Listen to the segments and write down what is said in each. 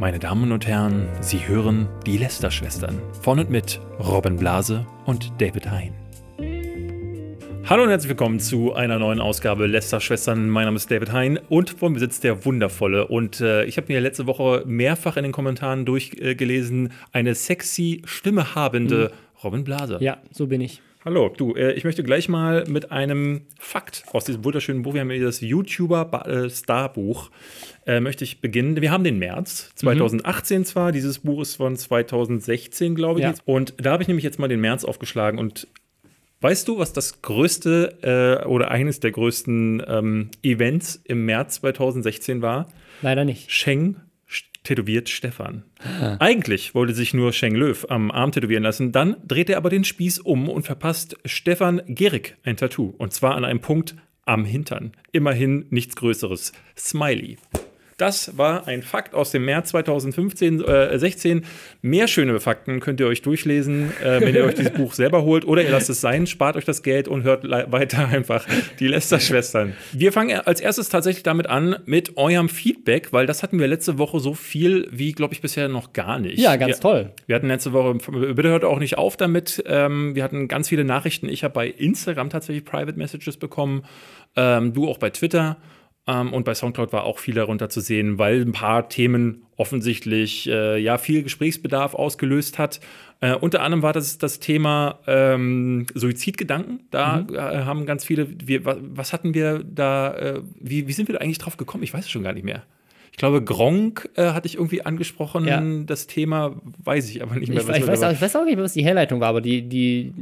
Meine Damen und Herren, Sie hören die Lester-Schwestern von und mit Robin Blase und David Hein. Hallo und herzlich willkommen zu einer neuen Ausgabe Lester-Schwestern. Mein Name ist David Hein und vor mir sitzt der Wundervolle. Und äh, ich habe mir letzte Woche mehrfach in den Kommentaren durchgelesen, eine sexy Stimme habende mhm. Robin Blase. Ja, so bin ich. Hallo, du, äh, ich möchte gleich mal mit einem Fakt aus diesem wunderschönen Buch, wir haben hier das YouTuber-Star-Buch, äh, möchte ich beginnen. Wir haben den März 2018 mhm. zwar, dieses Buch ist von 2016, glaube ich. Ja. Und da habe ich nämlich jetzt mal den März aufgeschlagen und Weißt du, was das größte äh, oder eines der größten ähm, Events im März 2016 war? Leider nicht. Sheng tätowiert Stefan. Ah. Eigentlich wollte sich nur Sheng Löw am Arm tätowieren lassen, dann dreht er aber den Spieß um und verpasst Stefan Gerig ein Tattoo. Und zwar an einem Punkt am Hintern. Immerhin nichts Größeres. Smiley. Das war ein Fakt aus dem März 2015, äh, 16. Mehr schöne Fakten könnt ihr euch durchlesen, äh, wenn ihr euch dieses Buch selber holt. Oder ihr lasst es sein, spart euch das Geld und hört weiter einfach die Lester-Schwestern. Wir fangen als erstes tatsächlich damit an, mit eurem Feedback, weil das hatten wir letzte Woche so viel wie, glaube ich, bisher noch gar nicht. Ja, ganz wir, toll. Wir hatten letzte Woche, bitte hört auch nicht auf damit. Ähm, wir hatten ganz viele Nachrichten. Ich habe bei Instagram tatsächlich Private Messages bekommen. Ähm, du auch bei Twitter. Ähm, und bei Soundcloud war auch viel darunter zu sehen, weil ein paar Themen offensichtlich äh, ja viel Gesprächsbedarf ausgelöst hat. Äh, unter anderem war das das Thema ähm, Suizidgedanken. Da mhm. äh, haben ganz viele, wir, was hatten wir da, äh, wie, wie sind wir da eigentlich drauf gekommen? Ich weiß es schon gar nicht mehr. Ich glaube, Gronk äh, hatte ich irgendwie angesprochen, ja. das Thema, weiß ich aber nicht mehr. Ich, ich, weiß auch, ich, weiß auch, nicht mehr, was die Herleitung war, aber die, die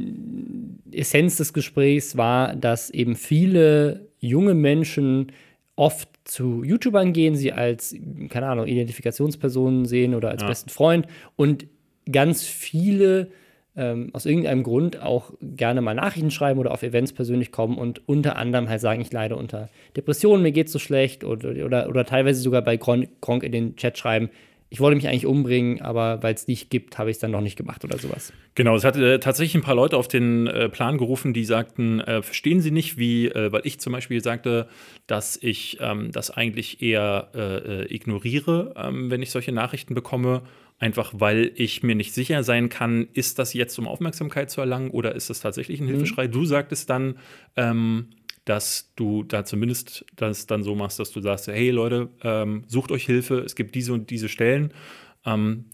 Essenz des Gesprächs war, dass eben viele junge Menschen oft zu YouTubern gehen, sie als, keine Ahnung, Identifikationspersonen sehen oder als ja. besten Freund und ganz viele ähm, aus irgendeinem Grund auch gerne mal Nachrichten schreiben oder auf Events persönlich kommen und unter anderem halt sagen, ich leide unter Depressionen, mir geht's so schlecht oder, oder, oder teilweise sogar bei Gronk in den Chat schreiben, ich wollte mich eigentlich umbringen, aber weil es nicht gibt, habe ich es dann noch nicht gemacht oder sowas. Genau, es hat äh, tatsächlich ein paar Leute auf den äh, Plan gerufen, die sagten, äh, verstehen Sie nicht, wie, äh, weil ich zum Beispiel sagte, dass ich ähm, das eigentlich eher äh, äh, ignoriere, ähm, wenn ich solche Nachrichten bekomme, einfach weil ich mir nicht sicher sein kann, ist das jetzt um Aufmerksamkeit zu erlangen oder ist das tatsächlich ein mhm. Hilfeschrei? Mhm. Du sagtest dann, ähm, dass du da zumindest das dann so machst, dass du sagst, hey Leute, ähm, sucht euch Hilfe, es gibt diese und diese Stellen. Ähm,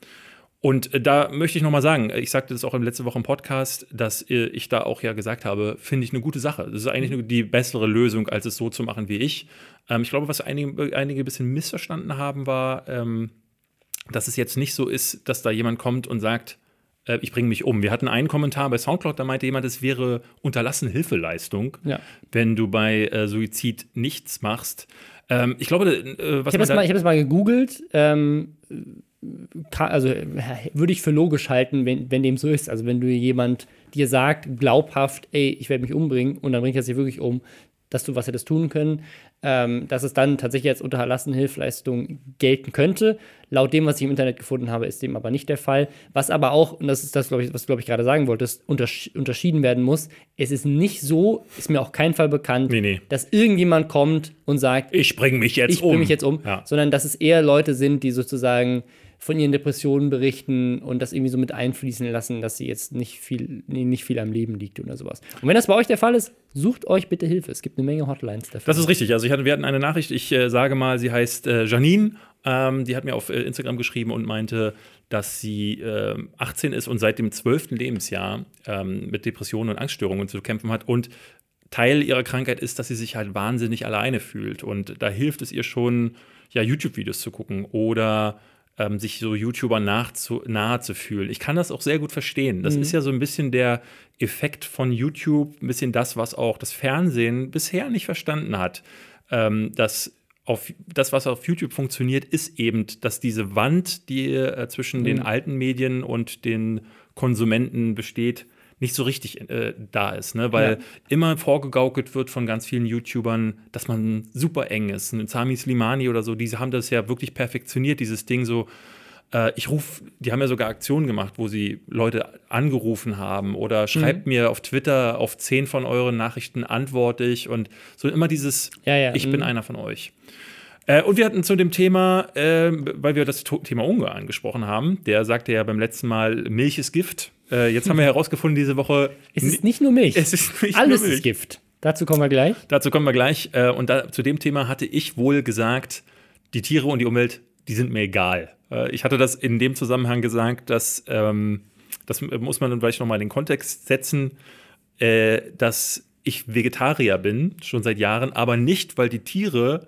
und äh, da möchte ich nochmal sagen, ich sagte das auch letzte Woche im Podcast, dass äh, ich da auch ja gesagt habe, finde ich eine gute Sache. Das ist eigentlich die bessere Lösung, als es so zu machen wie ich. Ähm, ich glaube, was einige, einige ein bisschen missverstanden haben, war, ähm, dass es jetzt nicht so ist, dass da jemand kommt und sagt, äh, ich bringe mich um. Wir hatten einen Kommentar bei Soundcloud, da meinte jemand, es wäre unterlassen Hilfeleistung, ja. wenn du bei äh, Suizid nichts machst. Ähm, ich glaube, äh, was ich habe das, hab das, mal gegoogelt. Ähm, also würde ich für logisch halten, wenn, wenn dem so ist. Also wenn du jemand dir sagt, glaubhaft, ey, ich werde mich umbringen und dann bringt er sich wirklich um, dass du was hättest tun können, ähm, dass es dann tatsächlich als unterlassene Hilfeleistung gelten könnte. Laut dem, was ich im Internet gefunden habe, ist dem aber nicht der Fall. Was aber auch, und das ist das, glaube ich, was du, glaube ich, gerade sagen wolltest, untersch unterschieden werden muss. Es ist nicht so, ist mir auch kein Fall bekannt, nee, nee. dass irgendjemand kommt und sagt, ich bringe mich jetzt ich um. Ich bringe mich jetzt um, ja. sondern dass es eher Leute sind, die sozusagen von ihren Depressionen berichten und das irgendwie so mit einfließen lassen, dass sie jetzt nicht viel, nicht viel am Leben liegt oder sowas. Und wenn das bei euch der Fall ist, sucht euch bitte Hilfe. Es gibt eine Menge Hotlines dafür. Das ist richtig. Also ich hatte, wir hatten eine Nachricht, ich äh, sage mal, sie heißt äh, Janine. Ähm, die hat mir auf äh, Instagram geschrieben und meinte, dass sie 18 ähm, ist und seit dem 12. Lebensjahr ähm, mit Depressionen und Angststörungen zu kämpfen hat und Teil ihrer Krankheit ist, dass sie sich halt wahnsinnig alleine fühlt. Und da hilft es ihr schon, ja, YouTube-Videos zu gucken oder ähm, sich so YouTuber nach zu, nahe zu fühlen. Ich kann das auch sehr gut verstehen. Das mhm. ist ja so ein bisschen der Effekt von YouTube, ein bisschen das, was auch das Fernsehen bisher nicht verstanden hat. Ähm, dass auf das, was auf YouTube funktioniert, ist eben, dass diese Wand, die äh, zwischen mhm. den alten Medien und den Konsumenten besteht, nicht so richtig äh, da ist, ne? weil ja. immer vorgegaukelt wird von ganz vielen YouTubern, dass man super eng ist. Und Sami Slimani oder so, diese haben das ja wirklich perfektioniert, dieses Ding so. Äh, ich rufe, die haben ja sogar Aktionen gemacht, wo sie Leute angerufen haben oder schreibt mhm. mir auf Twitter auf zehn von euren Nachrichten antworte ich und so immer dieses, ja, ja. ich mhm. bin einer von euch. Äh, und wir hatten zu dem Thema, äh, weil wir das Thema Ungarn angesprochen haben, der sagte ja beim letzten Mal, Milch ist Gift. Äh, jetzt haben wir herausgefunden diese Woche. Es ist nicht nur Milch. Es ist nicht Alles nur Milch. ist Gift. Dazu kommen wir gleich. Dazu kommen wir gleich. Äh, und da, zu dem Thema hatte ich wohl gesagt, die Tiere und die Umwelt, die sind mir egal. Äh, ich hatte das in dem Zusammenhang gesagt, dass, ähm, das muss man dann vielleicht nochmal in den Kontext setzen, äh, dass ich Vegetarier bin, schon seit Jahren, aber nicht, weil die Tiere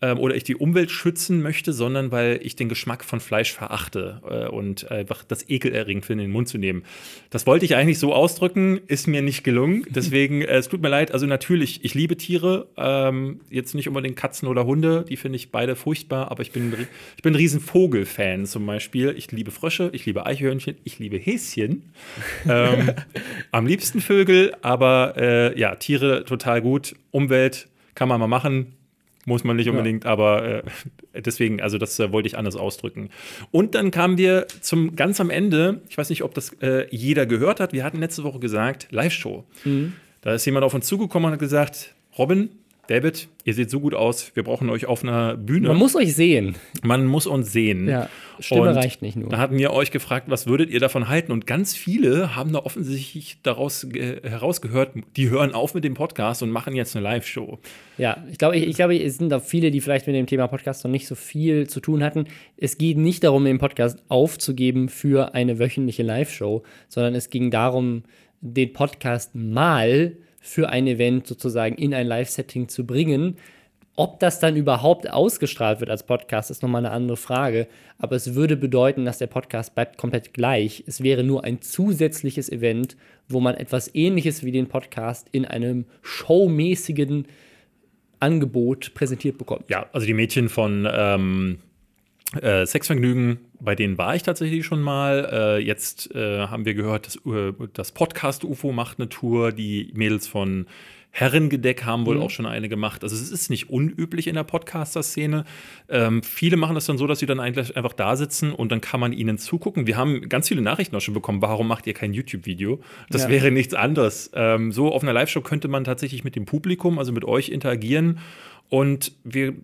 ähm, oder ich die Umwelt schützen möchte, sondern weil ich den Geschmack von Fleisch verachte äh, und einfach das ekelerregend finde, in den Mund zu nehmen. Das wollte ich eigentlich so ausdrücken, ist mir nicht gelungen. Deswegen, äh, es tut mir leid. Also natürlich, ich liebe Tiere, ähm, jetzt nicht unbedingt Katzen oder Hunde, die finde ich beide furchtbar, aber ich bin, ich bin ein riesen Vogelfan zum Beispiel. Ich liebe Frösche, ich liebe Eichhörnchen, ich liebe Häschen. ähm, am liebsten Vögel, aber äh, ja, Tiere total gut. Umwelt kann man mal machen, muss man nicht unbedingt, ja. aber äh, deswegen, also das äh, wollte ich anders ausdrücken. Und dann kamen wir zum ganz am Ende, ich weiß nicht, ob das äh, jeder gehört hat, wir hatten letzte Woche gesagt, Live-Show. Mhm. Da ist jemand auf uns zugekommen und hat gesagt, Robin, David, ihr seht so gut aus, wir brauchen euch auf einer Bühne. Man muss euch sehen. Man muss uns sehen. Ja, Stimme und reicht nicht nur. Da hatten wir euch gefragt, was würdet ihr davon halten? Und ganz viele haben da offensichtlich daraus äh, herausgehört, die hören auf mit dem Podcast und machen jetzt eine Live-Show. Ja, ich glaube, ich, ich glaube, es sind auch viele, die vielleicht mit dem Thema Podcast noch nicht so viel zu tun hatten. Es geht nicht darum, den Podcast aufzugeben für eine wöchentliche Live-Show, sondern es ging darum, den Podcast mal für ein Event sozusagen in ein Live-Setting zu bringen. Ob das dann überhaupt ausgestrahlt wird als Podcast, ist nochmal eine andere Frage. Aber es würde bedeuten, dass der Podcast bleibt komplett gleich. Es wäre nur ein zusätzliches Event, wo man etwas ähnliches wie den Podcast in einem showmäßigen Angebot präsentiert bekommt. Ja, also die Mädchen von ähm, äh, Sexvergnügen, bei denen war ich tatsächlich schon mal. Äh, jetzt äh, haben wir gehört, dass, äh, das Podcast UFO macht eine Tour. Die Mädels von Herrengedeck haben wohl mhm. auch schon eine gemacht. Also es ist nicht unüblich in der Podcaster-Szene. Ähm, viele machen das dann so, dass sie dann eigentlich einfach da sitzen und dann kann man ihnen zugucken. Wir haben ganz viele Nachrichten auch schon bekommen, warum macht ihr kein YouTube-Video? Das ja. wäre nichts anderes. Ähm, so auf einer Live-Show könnte man tatsächlich mit dem Publikum, also mit euch interagieren. Und wir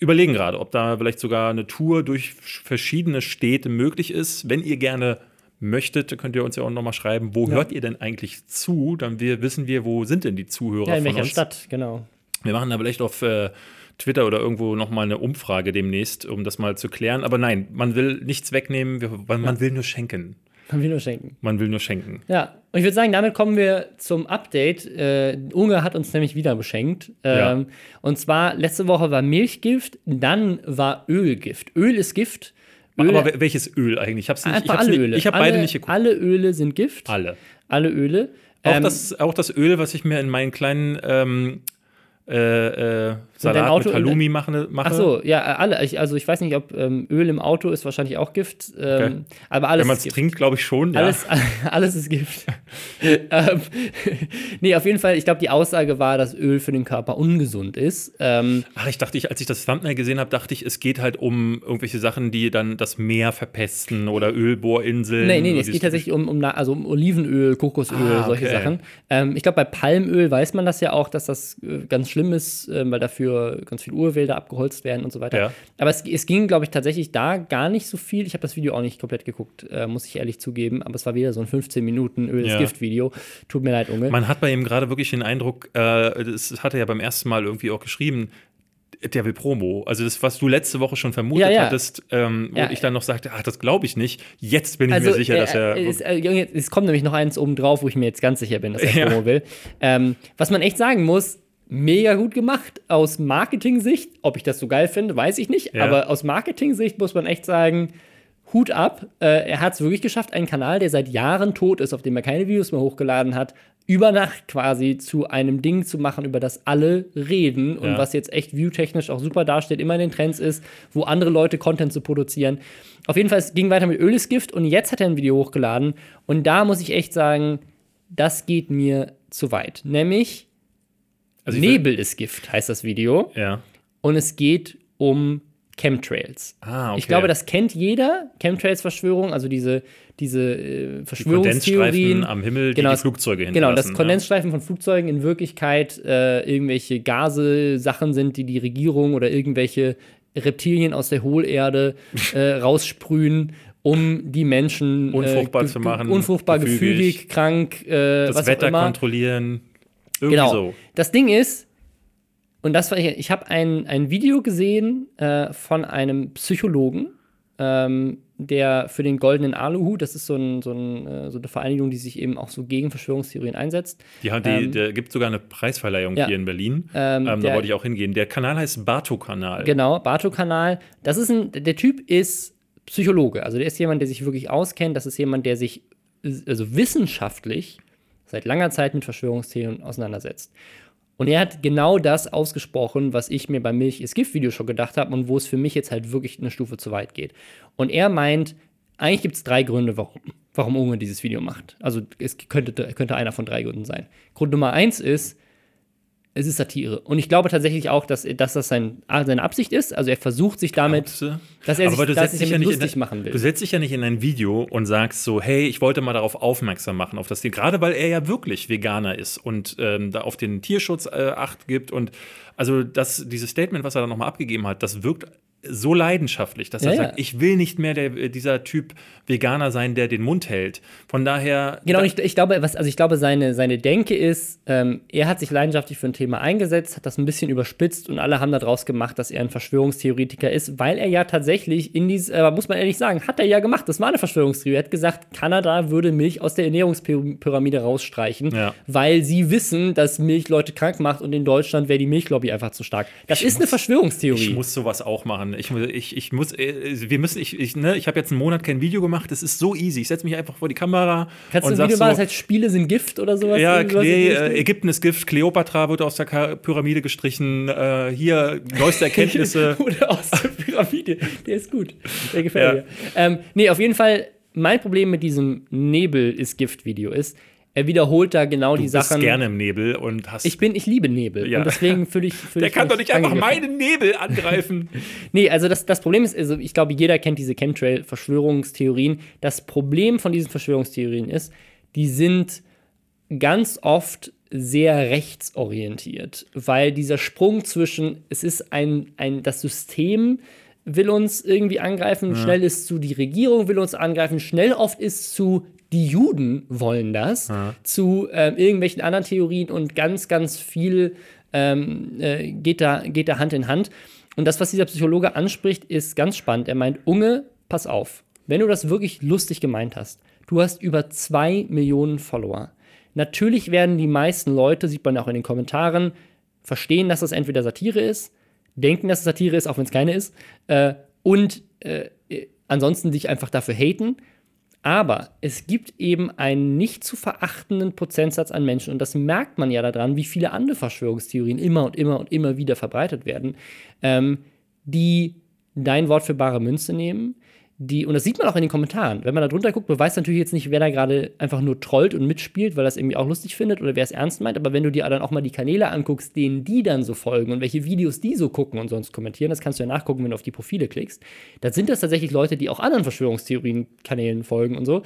überlegen gerade, ob da vielleicht sogar eine Tour durch verschiedene Städte möglich ist. Wenn ihr gerne möchtet, könnt ihr uns ja auch nochmal schreiben, wo ja. hört ihr denn eigentlich zu? Dann wir, wissen wir, wo sind denn die Zuhörer ja, in von welcher. Stadt, genau. Wir machen da vielleicht auf äh, Twitter oder irgendwo nochmal eine Umfrage demnächst, um das mal zu klären. Aber nein, man will nichts wegnehmen, man ja. will nur schenken. Man will nur schenken. Man will nur schenken. Ja, und ich würde sagen, damit kommen wir zum Update. Äh, Unge hat uns nämlich wieder beschenkt. Ähm, ja. Und zwar, letzte Woche war Milchgift, dann war Ölgift. Öl ist Gift. Öl Aber welches Öl eigentlich? Ich habe nicht. alle Öle. Ich habe beide nicht geguckt. Alle Öle sind Gift. Alle. Alle Öle. Auch, ähm, das, auch das Öl, was ich mir in meinen kleinen ähm, äh, äh, Salat Auto, mit Halloumi mache. mache. Ach so, ja, alle. Ich, also ich weiß nicht, ob ähm, Öl im Auto ist wahrscheinlich auch Gift. Ähm, okay. Aber alles Wenn man es trinkt, glaube ich schon. Ja. Alles, alles ist Gift. ähm, nee, auf jeden Fall, ich glaube, die Aussage war, dass Öl für den Körper ungesund ist. Ähm, Ach, ich dachte, ich, als ich das Thumbnail gesehen habe, dachte ich, es geht halt um irgendwelche Sachen, die dann das Meer verpesten oder Ölbohrinseln. Nee, nee, nee es geht tatsächlich um, um, also um Olivenöl, Kokosöl, ah, solche okay. Sachen. Ähm, ich glaube, bei Palmöl weiß man das ja auch, dass das äh, ganz schlimm ist, äh, weil dafür ganz viele Urwälder abgeholzt werden und so weiter. Ja. Aber es, es ging, glaube ich, tatsächlich da gar nicht so viel. Ich habe das Video auch nicht komplett geguckt, äh, muss ich ehrlich zugeben. Aber es war wieder so ein 15 Minuten Öl ja. Gift-Video. Tut mir leid, Unge. Man hat bei ihm gerade wirklich den Eindruck, äh, das hat er ja beim ersten Mal irgendwie auch geschrieben, der will Promo. Also das, was du letzte Woche schon vermutet ja, ja. hattest, ähm, ja. wo ich dann noch sagte, ach, das glaube ich nicht. Jetzt bin ich also, mir sicher, äh, dass er. Es, äh, es, kommt nämlich noch eins oben drauf, wo ich mir jetzt ganz sicher bin, dass er Promo will. Ähm, was man echt sagen muss, mega gut gemacht. Aus Marketing-Sicht, ob ich das so geil finde, weiß ich nicht. Ja. Aber aus Marketing-Sicht muss man echt sagen, Hut ab. Äh, er hat es wirklich geschafft, einen Kanal, der seit Jahren tot ist, auf dem er keine Videos mehr hochgeladen hat, über Nacht quasi zu einem Ding zu machen, über das alle reden und ja. was jetzt echt viewtechnisch auch super dasteht, immer in den Trends ist, wo andere Leute Content zu produzieren. Auf jeden Fall, es ging weiter mit Öl ist Gift und jetzt hat er ein Video hochgeladen und da muss ich echt sagen, das geht mir zu weit. Nämlich, also Nebel ist Gift, heißt das Video. Ja. Und es geht um Chemtrails. Ah, okay. Ich glaube, das kennt jeder, Chemtrails-Verschwörung, also diese, diese äh, Verschwörungstheorien. am Himmel, die, genau, die Flugzeuge Genau, dass Kondensstreifen ja. von Flugzeugen in Wirklichkeit äh, irgendwelche Gase, Sachen sind, die die Regierung oder irgendwelche Reptilien aus der Hohlerde äh, raussprühen, um die Menschen Unfruchtbar äh, zu machen, unfruchtbar, gefügig, gefügig, krank, äh, Das Wetter kontrollieren. Irgendwie Genau. so. Das Ding ist, und das war ich, ich habe ein, ein Video gesehen äh, von einem Psychologen, ähm, der für den Goldenen Aluhut, das ist so, ein, so, ein, äh, so eine Vereinigung, die sich eben auch so gegen Verschwörungstheorien einsetzt. Die, die, Ähm, der gibt sogar eine Preisverleihung ja. hier in Berlin. Ähm, Ähm, da der- wollte ich auch hingehen. Der Kanal heißt Bato-Kanal. Genau, Barto-Kanal. Das ist ein, der Typ ist Psychologe. Also der ist jemand, der sich wirklich auskennt. Das ist jemand, der sich also wissenschaftlich seit langer Zeit mit Verschwörungstheorien auseinandersetzt. Und er hat genau das ausgesprochen, was ich mir beim Milch ist Gift-Video schon gedacht habe und wo es für mich jetzt halt wirklich eine Stufe zu weit geht. Und er meint, eigentlich gibt es drei Gründe, warum, warum Unge dieses Video macht. Also es könnte, könnte einer von drei Gründen sein. Grund Nummer eins ist, es ist Satire. Und ich glaube tatsächlich auch, dass, dass das sein, seine Absicht ist. Also er versucht sich damit, dass er sich, dass sich ja in lustig ein- machen will. Du setzt dich ja nicht in ein Video und sagst so, hey, ich wollte mal darauf aufmerksam machen, auf das Ding. Gerade weil er ja wirklich Veganer ist und ähm, da auf den Tierschutz äh, Acht gibt. Und also das, dieses Statement, was er dann nochmal abgegeben hat, das wirkt so leidenschaftlich, dass er Ja, ja. sagt, ich will nicht mehr der, dieser Typ Veganer sein, der den Mund hält. Von daher. Genau, da, ich, ich glaube, was, also ich glaube, seine, seine Denke ist, ähm, er hat sich leidenschaftlich für ein Thema eingesetzt, hat das ein bisschen überspitzt und alle haben daraus gemacht, dass er ein Verschwörungstheoretiker ist, weil er ja tatsächlich in dieses, äh, muss man ehrlich sagen, hat er ja gemacht. Das war eine Verschwörungstheorie. Er hat gesagt, Kanada würde Milch aus der Ernährungspyramide rausstreichen, Ja. weil sie wissen, dass Milch Leute krank macht und in Deutschland wäre die Milchlobby einfach zu stark. Das ist eine Verschwörungstheorie. Ich muss sowas auch machen. Ich, mu- ich, ich muss, äh, wir müssen, ich, ich, ne, ich habe jetzt einen Monat kein Video gemacht. Das ist so easy. Ich setze mich einfach vor die Kamera Kannst du und ein sag Video so, machen, das heißt Spiele sind Gift oder sowas? ja, Richtung? äh, Ägypten ist Gift, Kleopatra wird aus der Ka Pyramide gestrichen. Äh, hier neueste Erkenntnisse. Oder aus der Pyramide. Der ist gut. Der gefällt Ja. mir. Ähm, nee, auf jeden Fall, mein Problem mit diesem Nebel ist Gift-Video ist, er wiederholt da genau du die bist Sachen. gerne im Nebel und hast. Ich bin, ich liebe Nebel. Ja. Und deswegen fühle ich. Fühl der ich kann doch nicht einfach meinen Nebel angreifen. Nee, also das, das Problem ist, also ich glaube, jeder kennt diese Chemtrail-Verschwörungstheorien. Das Problem von diesen Verschwörungstheorien ist, die sind ganz oft sehr rechtsorientiert, weil dieser Sprung zwischen, es ist ein, ein das System will uns irgendwie angreifen, schnell ist zu, die Regierung will uns angreifen, schnell oft ist zu, die Juden wollen das, zu ähm, irgendwelchen anderen Theorien und ganz, ganz viel ähm, äh, geht, da, geht da Hand in Hand. Und das, was dieser Psychologe anspricht, ist ganz spannend. Er meint, Unge, pass auf, wenn du das wirklich lustig gemeint hast, du hast über zwei Millionen Follower. Natürlich werden die meisten Leute, sieht man auch in den Kommentaren, verstehen, dass das entweder Satire ist, denken, dass es Satire ist, auch wenn es keine ist, äh, und äh, äh, ansonsten dich einfach dafür haten. Aber es gibt eben einen nicht zu verachtenden Prozentsatz an Menschen, und das merkt man ja daran, wie viele andere Verschwörungstheorien immer und immer und immer wieder verbreitet werden, ähm, die dein Wort für bare Münze nehmen, die, und das sieht man auch in den Kommentaren. Wenn man da drunter guckt, man weiß natürlich jetzt nicht, wer da gerade einfach nur trollt und mitspielt, weil es irgendwie auch lustig findet oder wer es ernst meint. Aber wenn du dir dann auch mal die Kanäle anguckst, denen die dann so folgen und welche Videos die so gucken und sonst kommentieren, das kannst du ja nachgucken, wenn du auf die Profile klickst. Da sind das tatsächlich Leute, die auch anderen Verschwörungstheorien-Kanälen folgen und so.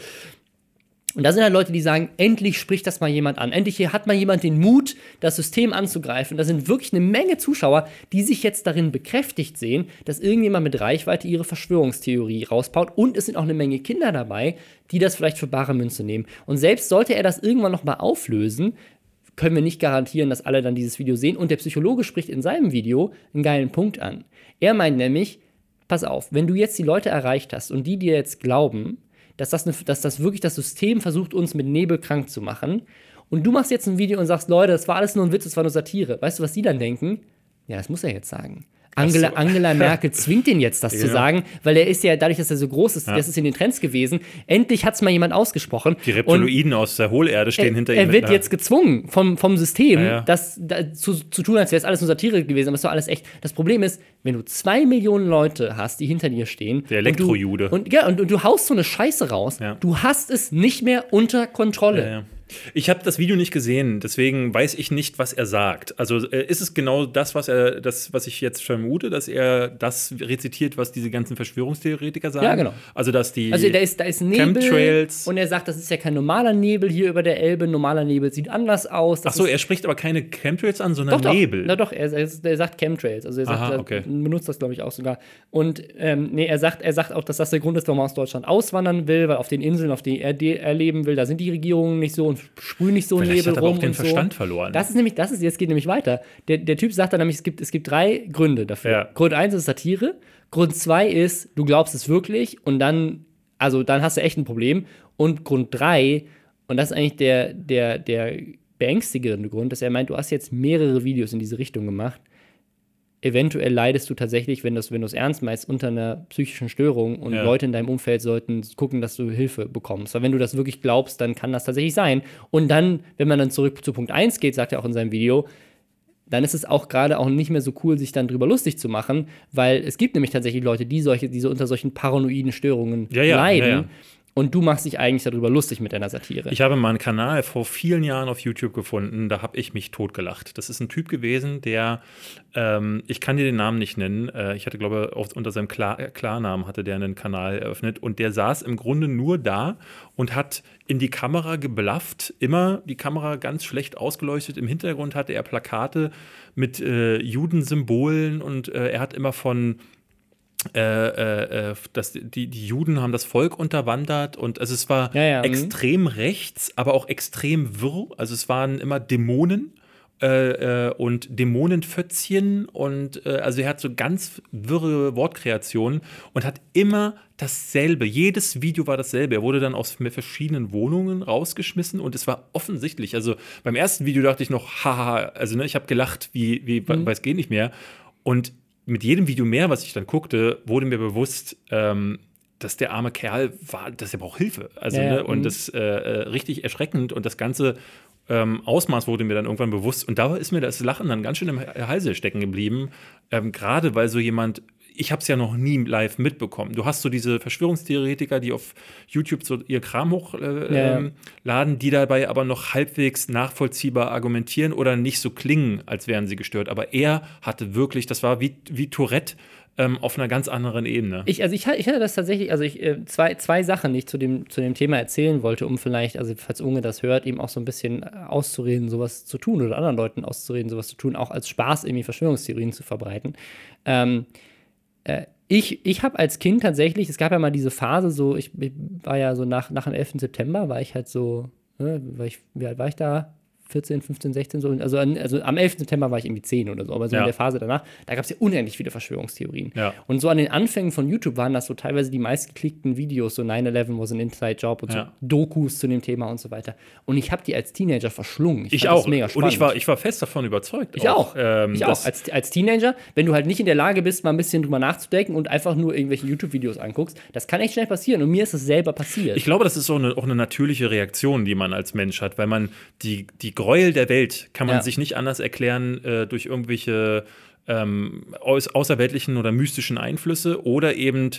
Und da sind halt Leute, die sagen, endlich spricht das mal jemand an. Endlich hat mal jemand den Mut, das System anzugreifen. Da sind wirklich eine Menge Zuschauer, die sich jetzt darin bekräftigt sehen, dass irgendjemand mit Reichweite ihre Verschwörungstheorie rausbaut. Und es sind auch eine Menge Kinder dabei, die das vielleicht für bare Münze nehmen. Und selbst sollte er das irgendwann noch mal auflösen, können wir nicht garantieren, dass alle dann dieses Video sehen. Und der Psychologe spricht in seinem Video einen geilen Punkt an. Er meint nämlich, pass auf, wenn du jetzt die Leute erreicht hast und die dir jetzt glauben, dass das, eine, dass das wirklich das System versucht, uns mit Nebel krank zu machen, und du machst jetzt ein Video und sagst, Leute, das war alles nur ein Witz, das war nur Satire. Weißt du, was die dann denken? Ja, das muss er jetzt sagen. Angela, so. Angela Merkel zwingt ihn jetzt, das zu Ja. sagen, weil er ist ja, dadurch, dass er so groß ist, Ja. das ist in den Trends gewesen, endlich hat es mal jemand ausgesprochen. Die Und- Reptiloiden aus der Hohlerde stehen er, hinter ihm. er wird jetzt gezwungen vom, vom System, Ja, das da, zu, zu tun, als wäre es alles nur Satire gewesen, aber es ist doch alles echt. Das Problem ist, wenn du zwei Millionen Leute hast, die hinter dir stehen. Der und du- Elektrojude. Und, ja, und, und du haust so eine Scheiße raus, du hast es nicht mehr unter Kontrolle. Ich habe das Video nicht gesehen, deswegen weiß ich nicht, was er sagt. Also äh, ist es genau das, was er, das, was ich jetzt vermute, dass er das rezitiert, was diese ganzen Verschwörungstheoretiker sagen? Ja, genau. Also dass die Also da ist, da ist Nebel Chemtrails. und er sagt, das ist ja kein normaler Nebel hier über der Elbe. Normaler Nebel sieht anders aus. Das Ach so, er spricht aber keine Chemtrails an, sondern doch, doch. Nebel. Na doch, er, er, er sagt Chemtrails. Also er sagt, Aha, er okay. benutzt das, glaube ich, auch sogar. Und ähm, nee, er sagt, er sagt auch, dass das der Grund ist, warum er aus Deutschland auswandern will, weil auf den Inseln, auf denen er de- er leben will, da sind die Regierungen nicht so und sprühen nicht so Vielleicht Nebel hat er aber rum auch den und so. Verstand verloren. Das ist nämlich, das ist, jetzt geht nämlich weiter. Der, der Typ sagt dann nämlich, es gibt, es gibt drei Gründe dafür. Ja. Grund eins ist Satire, Grund zwei ist, du glaubst es wirklich und dann, also dann hast du echt ein Problem. Und Grund drei, und das ist eigentlich der, der, der beängstigende Grund, dass er meint, du hast jetzt mehrere Videos in diese Richtung gemacht. Eventuell leidest du tatsächlich, wenn du es wenn du's ernst meinst, unter einer psychischen Störung und Ja. Leute in deinem Umfeld sollten gucken, dass du Hilfe bekommst. Weil wenn du das wirklich glaubst, dann kann das tatsächlich sein. Und dann, wenn man dann zurück zu Punkt 1 geht, sagt er auch in seinem Video, dann ist es auch gerade auch nicht mehr so cool, sich dann drüber lustig zu machen, weil es gibt nämlich tatsächlich Leute, die solche, die so unter solchen paranoiden Störungen Ja, ja, leiden. Und du machst dich eigentlich darüber lustig mit deiner Satire. Ich habe mal einen Kanal vor vielen Jahren auf YouTube gefunden, da habe ich mich totgelacht. Das ist ein Typ gewesen, der, ähm, ich kann dir den Namen nicht nennen, äh, ich hatte, glaube unter seinem Klar äh, Klarnamen hatte der einen Kanal eröffnet und der saß im Grunde nur da und hat in die Kamera geblafft, immer die Kamera ganz schlecht ausgeleuchtet. Im Hintergrund hatte er Plakate mit äh, Judensymbolen und äh, er hat immer von äh, äh, äh, dass die, die Juden haben das Volk unterwandert und also es war Ja, ja, mhm. extrem rechts, aber auch extrem wirr. Also es waren immer Dämonen äh, äh, und Dämonenfötzchen und also er hat so ganz wirre Wortkreationen und hat immer dasselbe. Jedes Video war dasselbe. Er wurde dann aus verschiedenen Wohnungen rausgeschmissen und es war offensichtlich. Also beim ersten Video dachte ich noch, haha, also ne, ich habe gelacht, wie, wie, Mhm. weil es geht nicht mehr. Und mit jedem Video mehr, was ich dann guckte, wurde mir bewusst, ähm, dass der arme Kerl war, dass er braucht Hilfe. Also, Ja, ne, und mhm. das äh, äh, richtig erschreckend und das ganze ähm, Ausmaß wurde mir dann irgendwann bewusst. Und da ist mir das Lachen dann ganz schön im Halse stecken geblieben. Ähm, Gerade weil so jemand, ich habe es ja noch nie live mitbekommen. Du hast so diese Verschwörungstheoretiker, die auf YouTube so ihr Kram hochladen, äh, Ja, ähm, die dabei aber noch halbwegs nachvollziehbar argumentieren oder nicht so klingen, als wären sie gestört. Aber er hatte wirklich, das war wie, wie Tourette ähm, auf einer ganz anderen Ebene. Ich, also ich, ich hatte das tatsächlich, also ich, äh, zwei, zwei Sachen, die ich zu dem, zu dem Thema erzählen wollte, um vielleicht, also falls Unge das hört, ihm auch so ein bisschen äh, auszureden, sowas zu tun oder anderen Leuten auszureden, sowas zu tun, auch als Spaß irgendwie Verschwörungstheorien zu verbreiten. Ähm, äh, ich ich habe als Kind tatsächlich, es gab ja mal diese Phase, so, ich, ich war ja so nach, nach dem 11. September, war ich halt so, ne, war ich, wie alt war ich da? 14, 15, 16 so. Also, an, also am 11. September war ich irgendwie 10 oder so, aber so Ja. in der Phase danach, da gab es ja unendlich viele Verschwörungstheorien. Ja. Und so an den Anfängen von YouTube waren das so teilweise die meistgeklickten Videos, so 9-11 was ein Inside Job und Ja. so Dokus zu dem Thema und so weiter. Und ich habe die als Teenager verschlungen. Ich fand auch. das mega und spannend. ich war, ich war fest davon überzeugt. Ich auch. ähm, ich auch. Als, als Teenager, wenn du halt nicht in der Lage bist, mal ein bisschen drüber nachzudenken und einfach nur irgendwelche YouTube-Videos anguckst, das kann echt schnell passieren. Und mir ist es selber passiert. Ich glaube, das ist auch eine, auch eine natürliche Reaktion, die man als Mensch hat, weil man die, die Gräuel der Welt kann man Ja. sich nicht anders erklären äh, durch irgendwelche ähm, außerweltlichen oder mystischen Einflüsse oder eben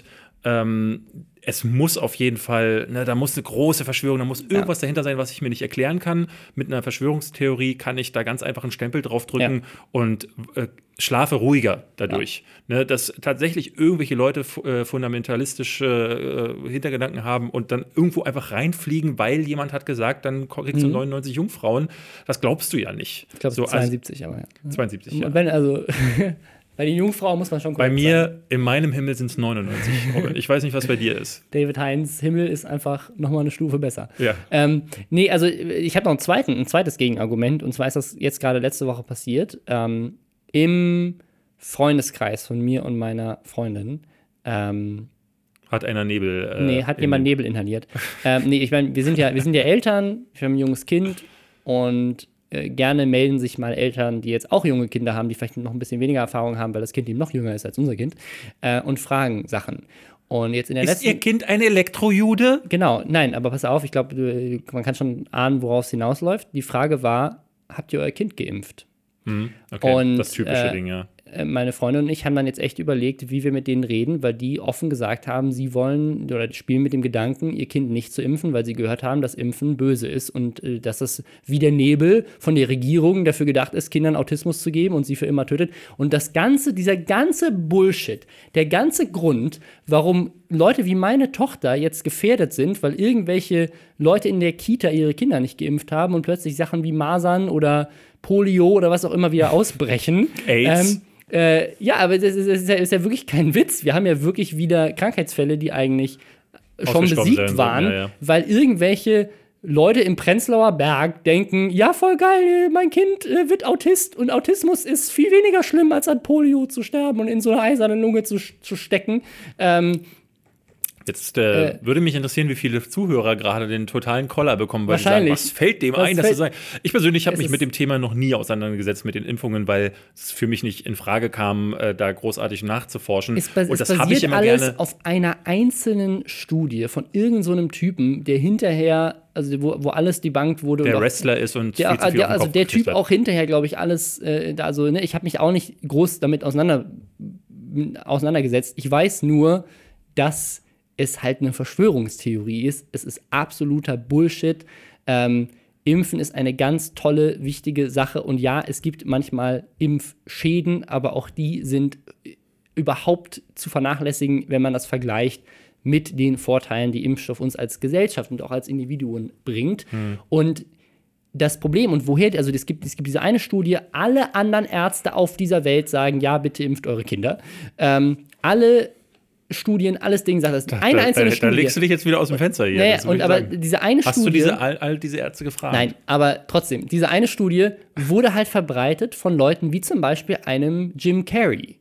ähm, es muss auf jeden Fall, ne, da muss eine große Verschwörung, da muss irgendwas dahinter sein, was ich mir nicht erklären kann. Mit einer Verschwörungstheorie kann ich da ganz einfach einen Stempel drauf drücken und äh, schlafe ruhiger dadurch. Ne, dass tatsächlich irgendwelche Leute äh, fundamentalistische äh, Hintergedanken haben und dann irgendwo einfach reinfliegen, weil jemand hat gesagt, dann kriegst du 99 Jungfrauen. Das glaubst du ja nicht. ich glaube, so, es ist 72, aber ja. Also, 72, ja. Und wenn, also, bei den Jungfrauen muss man schon Bei korrekt sein. mir, in meinem Himmel sind es 99. Robin. Ich weiß nicht, was bei dir ist. David Heinz Himmel ist einfach nochmal eine Stufe besser. Ja. Ähm, nee, also ich habe noch einen zweiten, ein zweites Gegenargument und zwar ist das jetzt gerade letzte Woche passiert. Ähm, Im Freundeskreis von mir und meiner Freundin. Ähm, Hat einer Nebel. Äh, nee, hat jemand Nebel inhaliert. ähm, nee, ich meine, wir sind ja, wir sind ja Eltern, wir haben ein junges Kind und äh, gerne melden sich mal Eltern, die jetzt auch junge Kinder haben, die vielleicht noch ein bisschen weniger Erfahrung haben, weil das Kind eben noch jünger ist als unser Kind, äh, und fragen Sachen. Und jetzt in der Ist letzten Ihr Kind ein Elektrojude? Genau, nein, aber pass auf, ich glaube, man kann schon ahnen, worauf es hinausläuft. Die Frage war, habt ihr euer Kind geimpft? Okay, Und, das typische äh, Ding, ja. Äh, meine Freundin und ich haben dann jetzt echt überlegt, wie wir mit denen reden, weil die offen gesagt haben, sie wollen oder spielen mit dem Gedanken, ihr Kind nicht zu impfen, weil sie gehört haben, dass Impfen böse ist und äh, dass das wie der Nebel von der Regierung dafür gedacht ist, Kindern Autismus zu geben und sie für immer tötet. Und das ganze, dieser ganze Bullshit, der ganze Grund, warum Leute wie meine Tochter jetzt gefährdet sind, weil irgendwelche Leute in der Kita ihre Kinder nicht geimpft haben und plötzlich Sachen wie Masern oder Polio oder was auch immer wieder ausbrechen. AIDS. Ähm, äh, ja, aber das ist, das ist, ja, ist ja wirklich kein Witz. Wir haben ja wirklich wieder Krankheitsfälle, die eigentlich schon besiegt waren, ja, ja. weil irgendwelche Leute im Prenzlauer Berg denken, ja, voll geil, mein Kind äh, wird Autist und Autismus ist viel weniger schlimm, als an Polio zu sterben und in so eine eiserne Lunge zu, zu stecken. Ähm, Jetzt äh, Äh, würde mich interessieren, wie viele Zuhörer gerade den totalen Koller bekommen, weil sie sagen, Wahrscheinlich. was fällt dem Was ein, das fällt- zu sagen? Ich persönlich habe mich mit dem Thema noch nie auseinandergesetzt mit den Impfungen, weil es für mich nicht in Frage kam, äh, da großartig nachzuforschen. Es, Und das habe ich immer alles gerne. auf einer einzelnen Studie von irgendeinem so einem Typen, der hinterher, also wo, wo alles debunked wurde. Der auch- Wrestler ist und der, viel der, also der Typ hat. auch hinterher, glaube ich, alles, äh, also ne, ich habe mich auch nicht groß damit auseinander, auseinandergesetzt. Ich weiß nur, dass es halt eine Verschwörungstheorie ist. Es ist absoluter Bullshit. Ähm, Impfen ist eine ganz tolle, wichtige Sache. Und ja, es gibt manchmal Impfschäden, aber auch die sind überhaupt zu vernachlässigen, wenn man das vergleicht mit den Vorteilen, die Impfstoff uns als Gesellschaft und auch als Individuen bringt. Und das Problem und woher, also es gibt, es gibt diese eine Studie, alle anderen Ärzte auf dieser Welt sagen, ja, bitte impft eure Kinder. Ähm, alle Studien, alles Ding sagt das. Eine da, einzelne da, Studie. da legst du dich jetzt wieder aus dem Fenster hier. naja, und aber sagen. diese eine Hast Studie. du diese, all, all diese Ärzte gefragt? Nein, aber trotzdem, diese eine Studie wurde halt verbreitet von Leuten wie zum Beispiel einem Jim Carrey,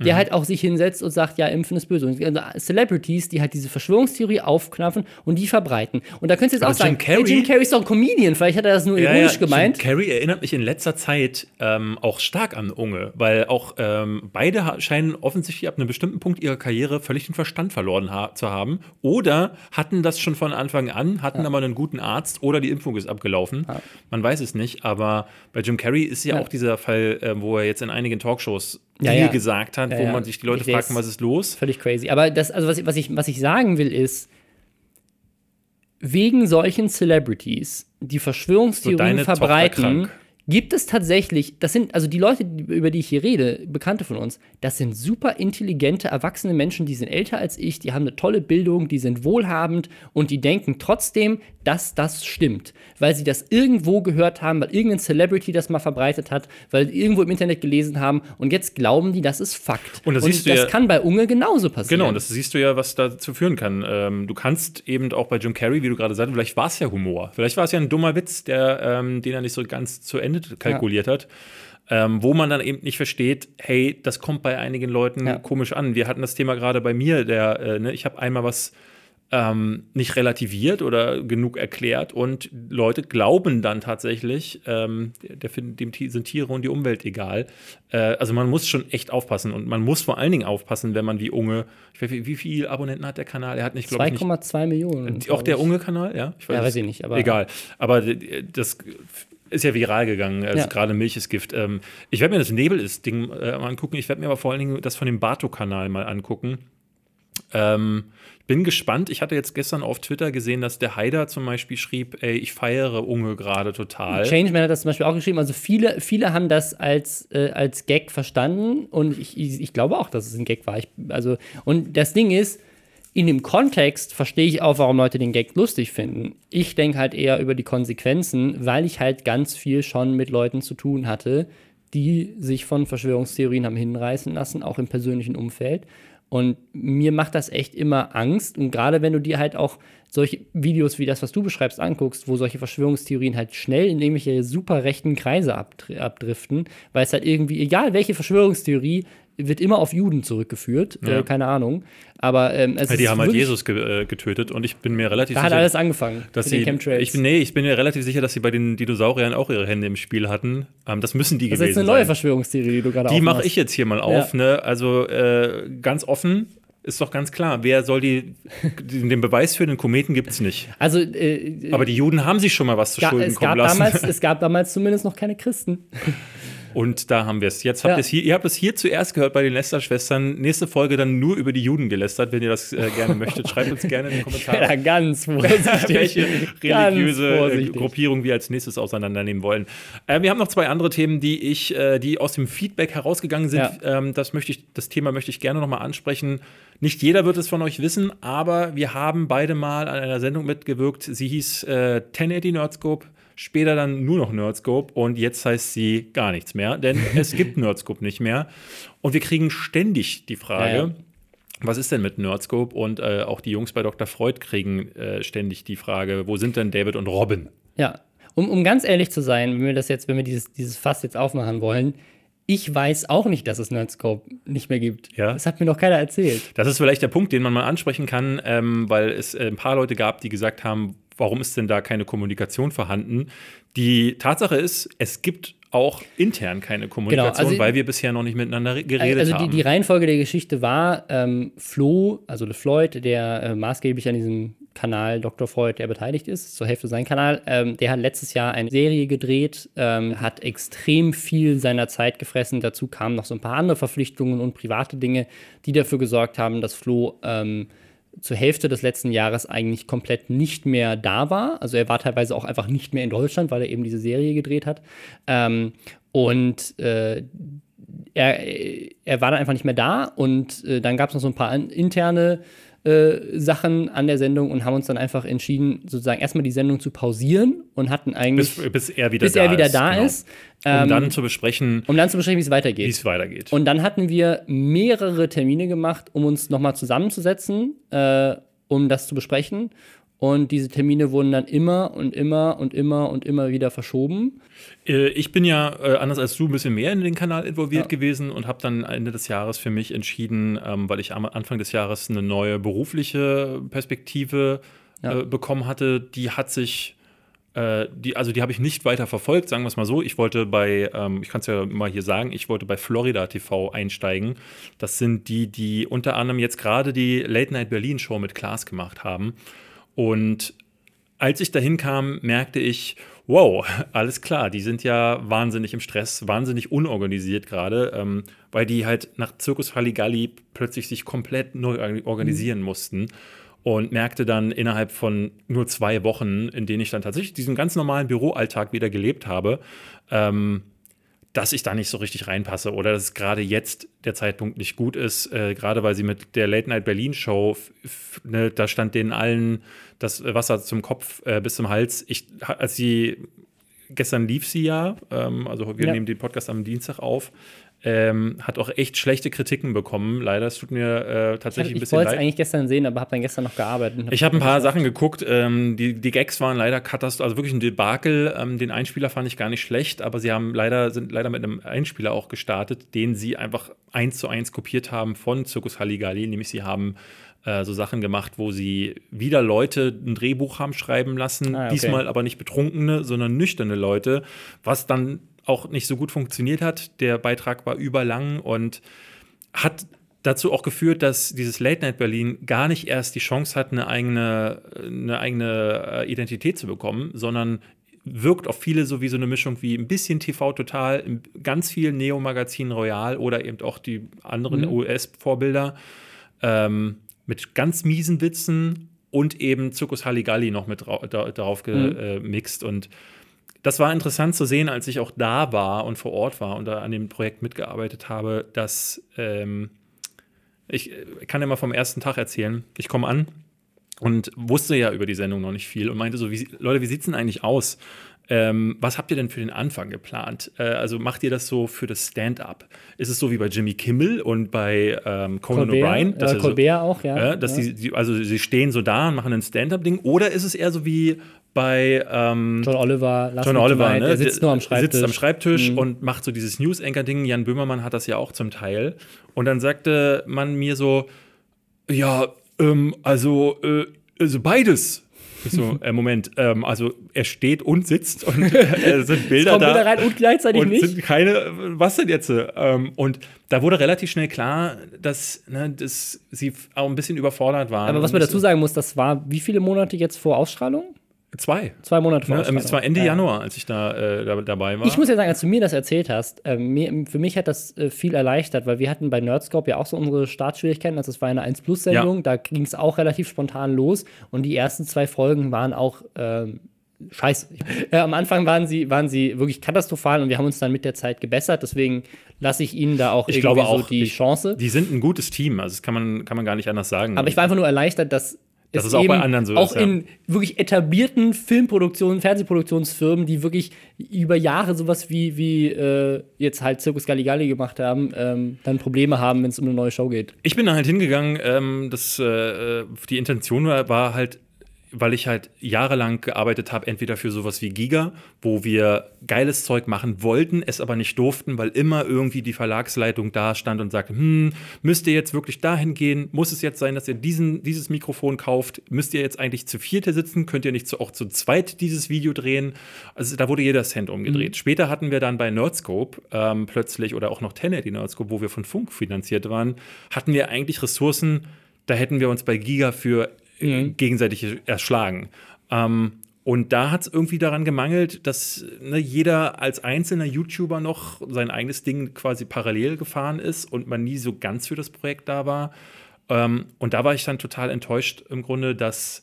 der Mhm. halt auch sich hinsetzt und sagt, ja, Impfen ist böse. Und also Celebrities, die halt diese Verschwörungstheorie aufknappen und die verbreiten. Und da könntest du jetzt Aber auch sagen, Jim Carrey- hey, Jim Carrey ist doch ein Comedian, vielleicht hat er das nur Ja, ironisch ja, gemeint. Jim Carrey erinnert mich in letzter Zeit ähm, auch stark an Unge, weil auch ähm, beide scheinen offensichtlich ab einem bestimmten Punkt ihrer Karriere völlig den Verstand verloren ha zu haben oder hatten das schon von Anfang an, hatten aber einen guten Arzt oder die Impfung ist abgelaufen. Man weiß es nicht, aber bei Jim Carrey ist ja, Ja. auch dieser Fall, äh, wo er jetzt in einigen Talkshows Ja, ja. gesagt hat, Ja, wo man sich die Leute fragt, was ist los? Völlig crazy. Aber das, also was, ich- was, ich, was ich sagen will, ist, wegen solchen Celebrities, die So, Verschwörungstheorien Tochter verbreiten. Gibt es tatsächlich, das sind, also die Leute, über die ich hier rede, Bekannte von uns, das sind super intelligente, erwachsene Menschen, die sind älter als ich, die haben eine tolle Bildung, die sind wohlhabend und die denken trotzdem, dass das stimmt. Weil sie das irgendwo gehört haben, weil irgendein Celebrity das mal verbreitet hat, weil sie irgendwo im Internet gelesen haben und jetzt glauben die, das ist Fakt. Und das du das ja- kann bei Unge genauso passieren. Genau, und das siehst du ja, was dazu führen kann. Ähm, du kannst eben auch bei Jim Carrey, wie du gerade sagst, vielleicht war es ja Humor. Vielleicht war es ja ein dummer Witz, der, ähm, den er nicht so ganz zu Ende kalkuliert hat. Ähm, wo man dann eben nicht versteht, hey, das kommt bei einigen Leuten Ja. komisch an. Wir hatten das Thema gerade bei mir, der, äh, ne, ich habe einmal was ähm, nicht relativiert oder genug erklärt und Leute glauben dann tatsächlich, ähm, der, dem sind Tiere und die Umwelt egal. Äh, also man muss schon echt aufpassen und man muss vor allen Dingen aufpassen, wenn man wie Unge, ich weiß, nicht, wie viele Abonnenten hat der Kanal? Er hat nicht, glaube ich, nicht 2,2 Millionen. auch der. Unge-Kanal, ja? Ich Ja, es- weiß ich nicht, aber- Egal. Aber das ist ja viral gegangen. Also Ja. gerade Milch ist Gift. Ähm, ich werde mir das Nebel ist Ding äh, mal angucken. Ich werde mir aber vor allen Dingen das von dem Bato-Kanal mal angucken. Ähm, bin gespannt. Ich hatte jetzt gestern auf Twitter gesehen, dass der Haider zum Beispiel schrieb, ey, ich feiere Unge gerade total. Changeman hat das zum Beispiel auch geschrieben. Also viele, viele haben das als, äh, als Gag verstanden und ich, ich, ich glaube auch, dass es ein Gag war. Ich, also, und das Ding ist, in dem Kontext verstehe ich auch, warum Leute den Gag lustig finden. Ich denke halt eher über die Konsequenzen, weil ich halt ganz viel schon mit Leuten zu tun hatte, die sich von Verschwörungstheorien haben hinreißen lassen, auch im persönlichen Umfeld. Und mir macht das echt immer Angst. Und gerade wenn du dir halt auch solche Videos wie das, was du beschreibst, anguckst, wo solche Verschwörungstheorien halt schnell in irgendwelche super rechten Kreise abdr abdriften, weil es halt irgendwie, egal welche Verschwörungstheorie, wird immer auf Juden zurückgeführt. Ja. Äh, keine Ahnung. Aber ähm, es Ja, die ist haben halt Jesus ge äh, getötet und ich bin mir relativ Da hat sicher, alles angefangen. dass sie, ich bin, nee, ich bin mir relativ sicher, dass sie bei den Dinosauriern auch ihre Hände im Spiel hatten. Ähm, das müssen die das ist gewesen jetzt eine neue sein. Verschwörungstheorie, die du gerade Die mache ich jetzt hier mal auf. Ne? Also äh, ganz offen ist doch ganz klar, wer soll die, den Beweis für den Kometen gibt es nicht. Also, äh, Aber die Juden haben sich schon mal was zu Schulden kommen lassen. damals, es gab damals zumindest noch keine Christen. Und da haben wir es. Jetzt habt Ja. hier, ihr habt es hier zuerst gehört bei den Lester-Schwestern. Nächste Folge dann nur über die Juden gelästert, wenn ihr das äh, gerne möchtet. Schreibt uns gerne in die Kommentare. Ja, ganz vorsichtig. welche religiöse äh, vorsichtig. Gruppierung wir als nächstes auseinandernehmen wollen. Äh, wir haben noch zwei andere Themen, die ich, äh, die aus dem Feedback herausgegangen sind. Ja. Ähm, das möchte ich, das Thema möchte ich gerne noch mal ansprechen. Nicht jeder wird es von euch wissen, aber wir haben beide mal an einer Sendung mitgewirkt. Sie hieß äh, 1080 Nerdscope. Später dann nur noch Nerdscope und jetzt heißt sie gar nichts mehr, denn es gibt Nerdscope nicht mehr. Und wir kriegen ständig die Frage, Ja, ja. was ist denn mit Nerdscope? Und äh, auch die Jungs bei Dr. Freud kriegen äh, ständig die Frage, wo sind denn David und Robin? Ja, um, um ganz ehrlich zu sein, wenn wir das jetzt, wenn wir dieses, dieses Fass jetzt aufmachen wollen, ich weiß auch nicht, dass es Nerdscope nicht mehr gibt. Ja. Das hat mir noch keiner erzählt. Das ist vielleicht der Punkt, den man mal ansprechen kann, ähm, weil es äh, ein paar Leute gab, die gesagt haben, warum ist denn da keine Kommunikation vorhanden? Die Tatsache ist, es gibt auch intern keine Kommunikation, also- weil wir bisher noch nicht miteinander re- geredet Also die, haben. die Reihenfolge der Geschichte war, ähm, Flo, also Le Floyd, der äh, maßgeblich an diesem Kanal Dr. Freud, der beteiligt ist, zur Hälfte sein Kanal, ähm, der hat letztes Jahr eine Serie gedreht, ähm, hat extrem viel seiner Zeit gefressen. Dazu kamen noch so ein paar andere Verpflichtungen und private Dinge, die dafür gesorgt haben, dass Flo ähm, zur Hälfte des letzten Jahres eigentlich komplett nicht mehr da war. Also er war teilweise auch einfach nicht mehr in Deutschland, weil er eben diese Serie gedreht hat. Ähm, und äh, er, er war dann einfach nicht mehr da und äh, dann gab es noch so ein paar interne äh, Sachen an der Sendung und haben uns dann einfach entschieden, sozusagen erstmal die Sendung zu pausieren und hatten eigentlich, bis, bis er wieder bis da er wieder ist. da genau. ist, Um ähm, dann zu besprechen, um dann zu besprechen, wie es wie weitergeht. es weitergeht. Und dann hatten wir mehrere Termine gemacht, um uns nochmal zusammenzusetzen, äh, um das zu besprechen. Und diese Termine wurden dann immer und immer und immer und immer wieder verschoben. Äh, Ich bin ja, äh, anders als du, ein bisschen mehr in den Kanal involviert Ja. gewesen und habe dann Ende des Jahres für mich entschieden, ähm, weil ich am Anfang des Jahres eine neue berufliche Perspektive Ja. äh, bekommen hatte. Die hat sich, die, also die habe ich nicht weiter verfolgt, sagen wir es mal so. Ich wollte bei, ähm, ich kann es ja mal hier sagen, ich wollte bei Florida TV einsteigen. Das sind die, die unter anderem jetzt gerade die Late Night Berlin Show mit Klaas gemacht haben. Und als ich dahin kam, merkte ich, wow, alles klar, die sind ja wahnsinnig im Stress, wahnsinnig unorganisiert gerade, ähm, weil die halt nach Zirkus Halligalli plötzlich sich komplett neu or- organisieren mussten. Und merkte dann innerhalb von nur zwei Wochen, in denen ich dann tatsächlich diesen ganz normalen Büroalltag wieder gelebt habe, ähm, dass ich da nicht so richtig reinpasse oder dass gerade jetzt der Zeitpunkt nicht gut ist, äh, gerade weil sie mit der Late Night Berlin Show, ne, da stand denen allen das Wasser zum Kopf äh, bis zum Hals. Ich, als sie gestern lief sie ja, ähm, also wir Ja. nehmen den Podcast am Dienstag auf, ähm, hat auch echt schlechte Kritiken bekommen. Leider, es tut mir äh, tatsächlich ein Ich bisschen wollte es leid. eigentlich gestern sehen, aber habe dann gestern noch gearbeitet. und Ich habe ein paar Sachen geguckt. Ähm, die, die Gags waren leider katastrophal, also wirklich ein Debakel. Ähm, den Einspieler fand ich gar nicht schlecht, aber sie haben leider, sind leider mit einem Einspieler auch gestartet, den sie einfach eins zu eins kopiert haben von Zirkus Halligalli. Nämlich sie haben äh, so Sachen gemacht, wo sie wieder Leute ein Drehbuch haben schreiben lassen. Ah, okay. Diesmal aber nicht betrunkene, sondern nüchterne Leute, was dann auch nicht so gut funktioniert hat. Der Beitrag war überlang und hat dazu auch geführt, dass dieses Late Night Berlin gar nicht erst die Chance hat, eine eigene, eine eigene äh, Identität zu bekommen, sondern wirkt auf viele so wie so eine Mischung wie ein bisschen TV Total, ganz viel Neo Magazin Royal oder eben auch die anderen Mhm. US-Vorbilder ähm, mit ganz miesen Witzen und eben Zirkus Halligalli noch mit darauf Mhm. gemixt und das war interessant zu sehen, als ich auch da war und vor Ort war und da an dem Projekt mitgearbeitet habe, dass ähm, ich äh, kann ja mal vom ersten Tag erzählen. Ich komme an und wusste ja über die Sendung noch nicht viel und meinte so, wie, Leute, wie sieht es denn eigentlich aus? Ähm, was habt ihr denn für den Anfang geplant? Äh, also macht ihr das so für das Stand-up? Ist es so wie bei Jimmy Kimmel und bei ähm, Conan Colbert, O'Brien? äh, er so- Colbert auch, ja. äh, dass ja. Die, die, also sie stehen so da und machen ein Stand-up-Ding? Oder ist es eher so wie bei ähm, John Oliver, Last John Oliver, ne? der sitzt nur am Schreibtisch. Sitzt am Schreibtisch Mhm. und macht so dieses News-Anchor-Ding. Jan Böhmermann hat das ja auch zum Teil. Und dann sagte man mir so, ja, ähm, also, äh, also beides. Ich so, äh, Moment, ähm, also er steht und sitzt und äh, sind Bilder Kommt da. wieder rein und gleichzeitig und nicht. sind keine, was denn jetzt? Ähm, und da wurde relativ schnell klar, dass, ne, dass sie auch ein bisschen überfordert waren. Aber was man dazu sagen muss, das war wie viele Monate jetzt vor Ausstrahlung? Zwei. Zwei Monate vor Ne? Ähm, Ausstrahlung. Es war Ende Ja. Januar, als ich da, äh, da dabei war. Ich muss ja sagen, als du mir das erzählt hast, äh, mir, für mich hat das äh, viel erleichtert, weil wir hatten bei Nerdscope ja auch so unsere Startschwierigkeiten. Also es war eine 1 Plus Sendung, Ja. da ging es auch relativ spontan los und die ersten zwei Folgen waren auch ähm, scheiße. Äh, am Anfang waren sie, waren sie wirklich katastrophal und wir haben uns dann mit der Zeit gebessert. Deswegen lasse ich ihnen da auch Ich irgendwie glaube so auch, die ich- Chance. die sind ein gutes Team, also das kann man, kann man gar nicht anders sagen. Aber ich war einfach nur erleichtert, dass Dass es es auch bei anderen so auch ist, ja. in wirklich etablierten Filmproduktionen, Fernsehproduktionsfirmen, die wirklich über Jahre sowas wie, wie äh, jetzt halt Circus Galligalli gemacht haben, ähm, dann Probleme haben, wenn es um eine neue Show geht. Ich bin da halt hingegangen, ähm, das, äh, die Intention war, war halt, weil ich halt jahrelang gearbeitet habe, entweder für sowas wie Giga, wo wir geiles Zeug machen wollten, es aber nicht durften, weil immer irgendwie die Verlagsleitung da stand und sagte, hm, müsst ihr jetzt wirklich dahin gehen? Muss es jetzt sein, dass ihr diesen, dieses Mikrofon kauft? Müsst ihr jetzt eigentlich zu viert hier sitzen? Könnt ihr nicht zu, auch zu zweit dieses Video drehen? Also da wurde jeder Cent umgedreht. Später hatten wir dann bei Nerdscope ähm, plötzlich oder auch noch 1080 Nerdscope, wo wir von Funk finanziert waren, hatten wir eigentlich Ressourcen, da hätten wir uns bei Giga für äh, gegenseitig erschlagen. Ähm, und da hat es irgendwie daran gemangelt, dass ne, jeder als einzelner YouTuber noch sein eigenes Ding quasi parallel gefahren ist und man nie so ganz für das Projekt da war. Ähm, und da war ich dann total enttäuscht im Grunde, dass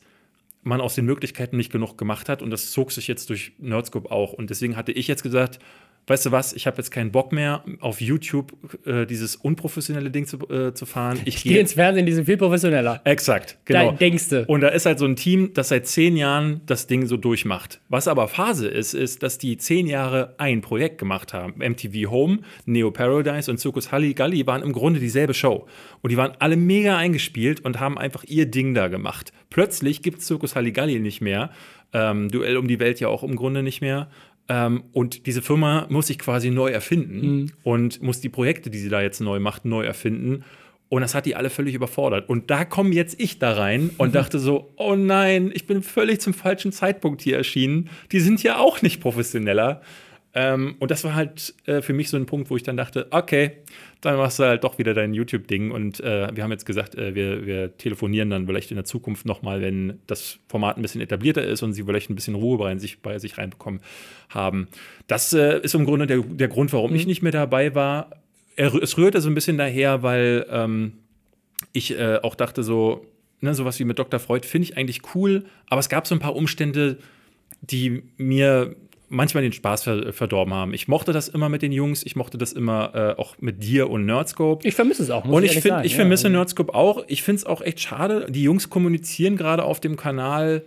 man aus den Möglichkeiten nicht genug gemacht hat und das zog sich jetzt durch Nerdscope auch. Und deswegen hatte ich jetzt gesagt, weißt du was, ich habe jetzt keinen Bock mehr, auf YouTube äh, dieses unprofessionelle Ding zu, äh, zu fahren. Ich Ich gehe ins Fernsehen, die sind viel professioneller. Exakt, genau. Da denkst du. Und da ist halt so ein Team, das seit zehn Jahren das Ding so durchmacht. Was aber Phase ist, ist, dass die zehn Jahre ein Projekt gemacht haben. MTV Home, Neo Paradise und Circus Halligalli waren im Grunde dieselbe Show. Und die waren alle mega eingespielt und haben einfach ihr Ding da gemacht. Plötzlich gibt es Circus Halligalli nicht mehr. Ähm, Duell um die Welt ja auch im Grunde nicht mehr. Ähm, und diese Firma muss sich quasi neu erfinden und muss die Projekte, die sie da jetzt neu macht, neu erfinden. Und das hat die alle völlig überfordert. Und da komme jetzt ich da rein und dachte so, oh nein, ich bin völlig zum falschen Zeitpunkt hier erschienen. Die sind ja auch nicht professioneller. Ähm, und das war halt äh, für mich so ein Punkt, wo ich dann dachte, okay, dann machst du halt doch wieder dein YouTube-Ding. Und äh, wir haben jetzt gesagt, äh, wir, wir telefonieren dann vielleicht in der Zukunft nochmal, wenn das Format ein bisschen etablierter ist und sie vielleicht ein bisschen Ruhe bei sich, bei sich reinbekommen haben. Das äh, ist im Grunde der, der Grund, warum ich nicht mehr dabei war. Er, es rührte so ein bisschen daher, weil ähm, ich äh, auch dachte so, ne, sowas wie mit Dr. Freud finde ich eigentlich cool, aber es gab so ein paar Umstände, die mir manchmal den Spaß ver verdorben haben. Ich mochte das immer mit den Jungs, ich mochte das immer äh, auch mit dir und Nerdscope. Ich vermisse es auch. Muss Und ich, ehrlich find, sagen, ich ja. vermisse Nerdscope auch. Ich finde es auch echt schade. Die Jungs kommunizieren gerade auf dem Kanal,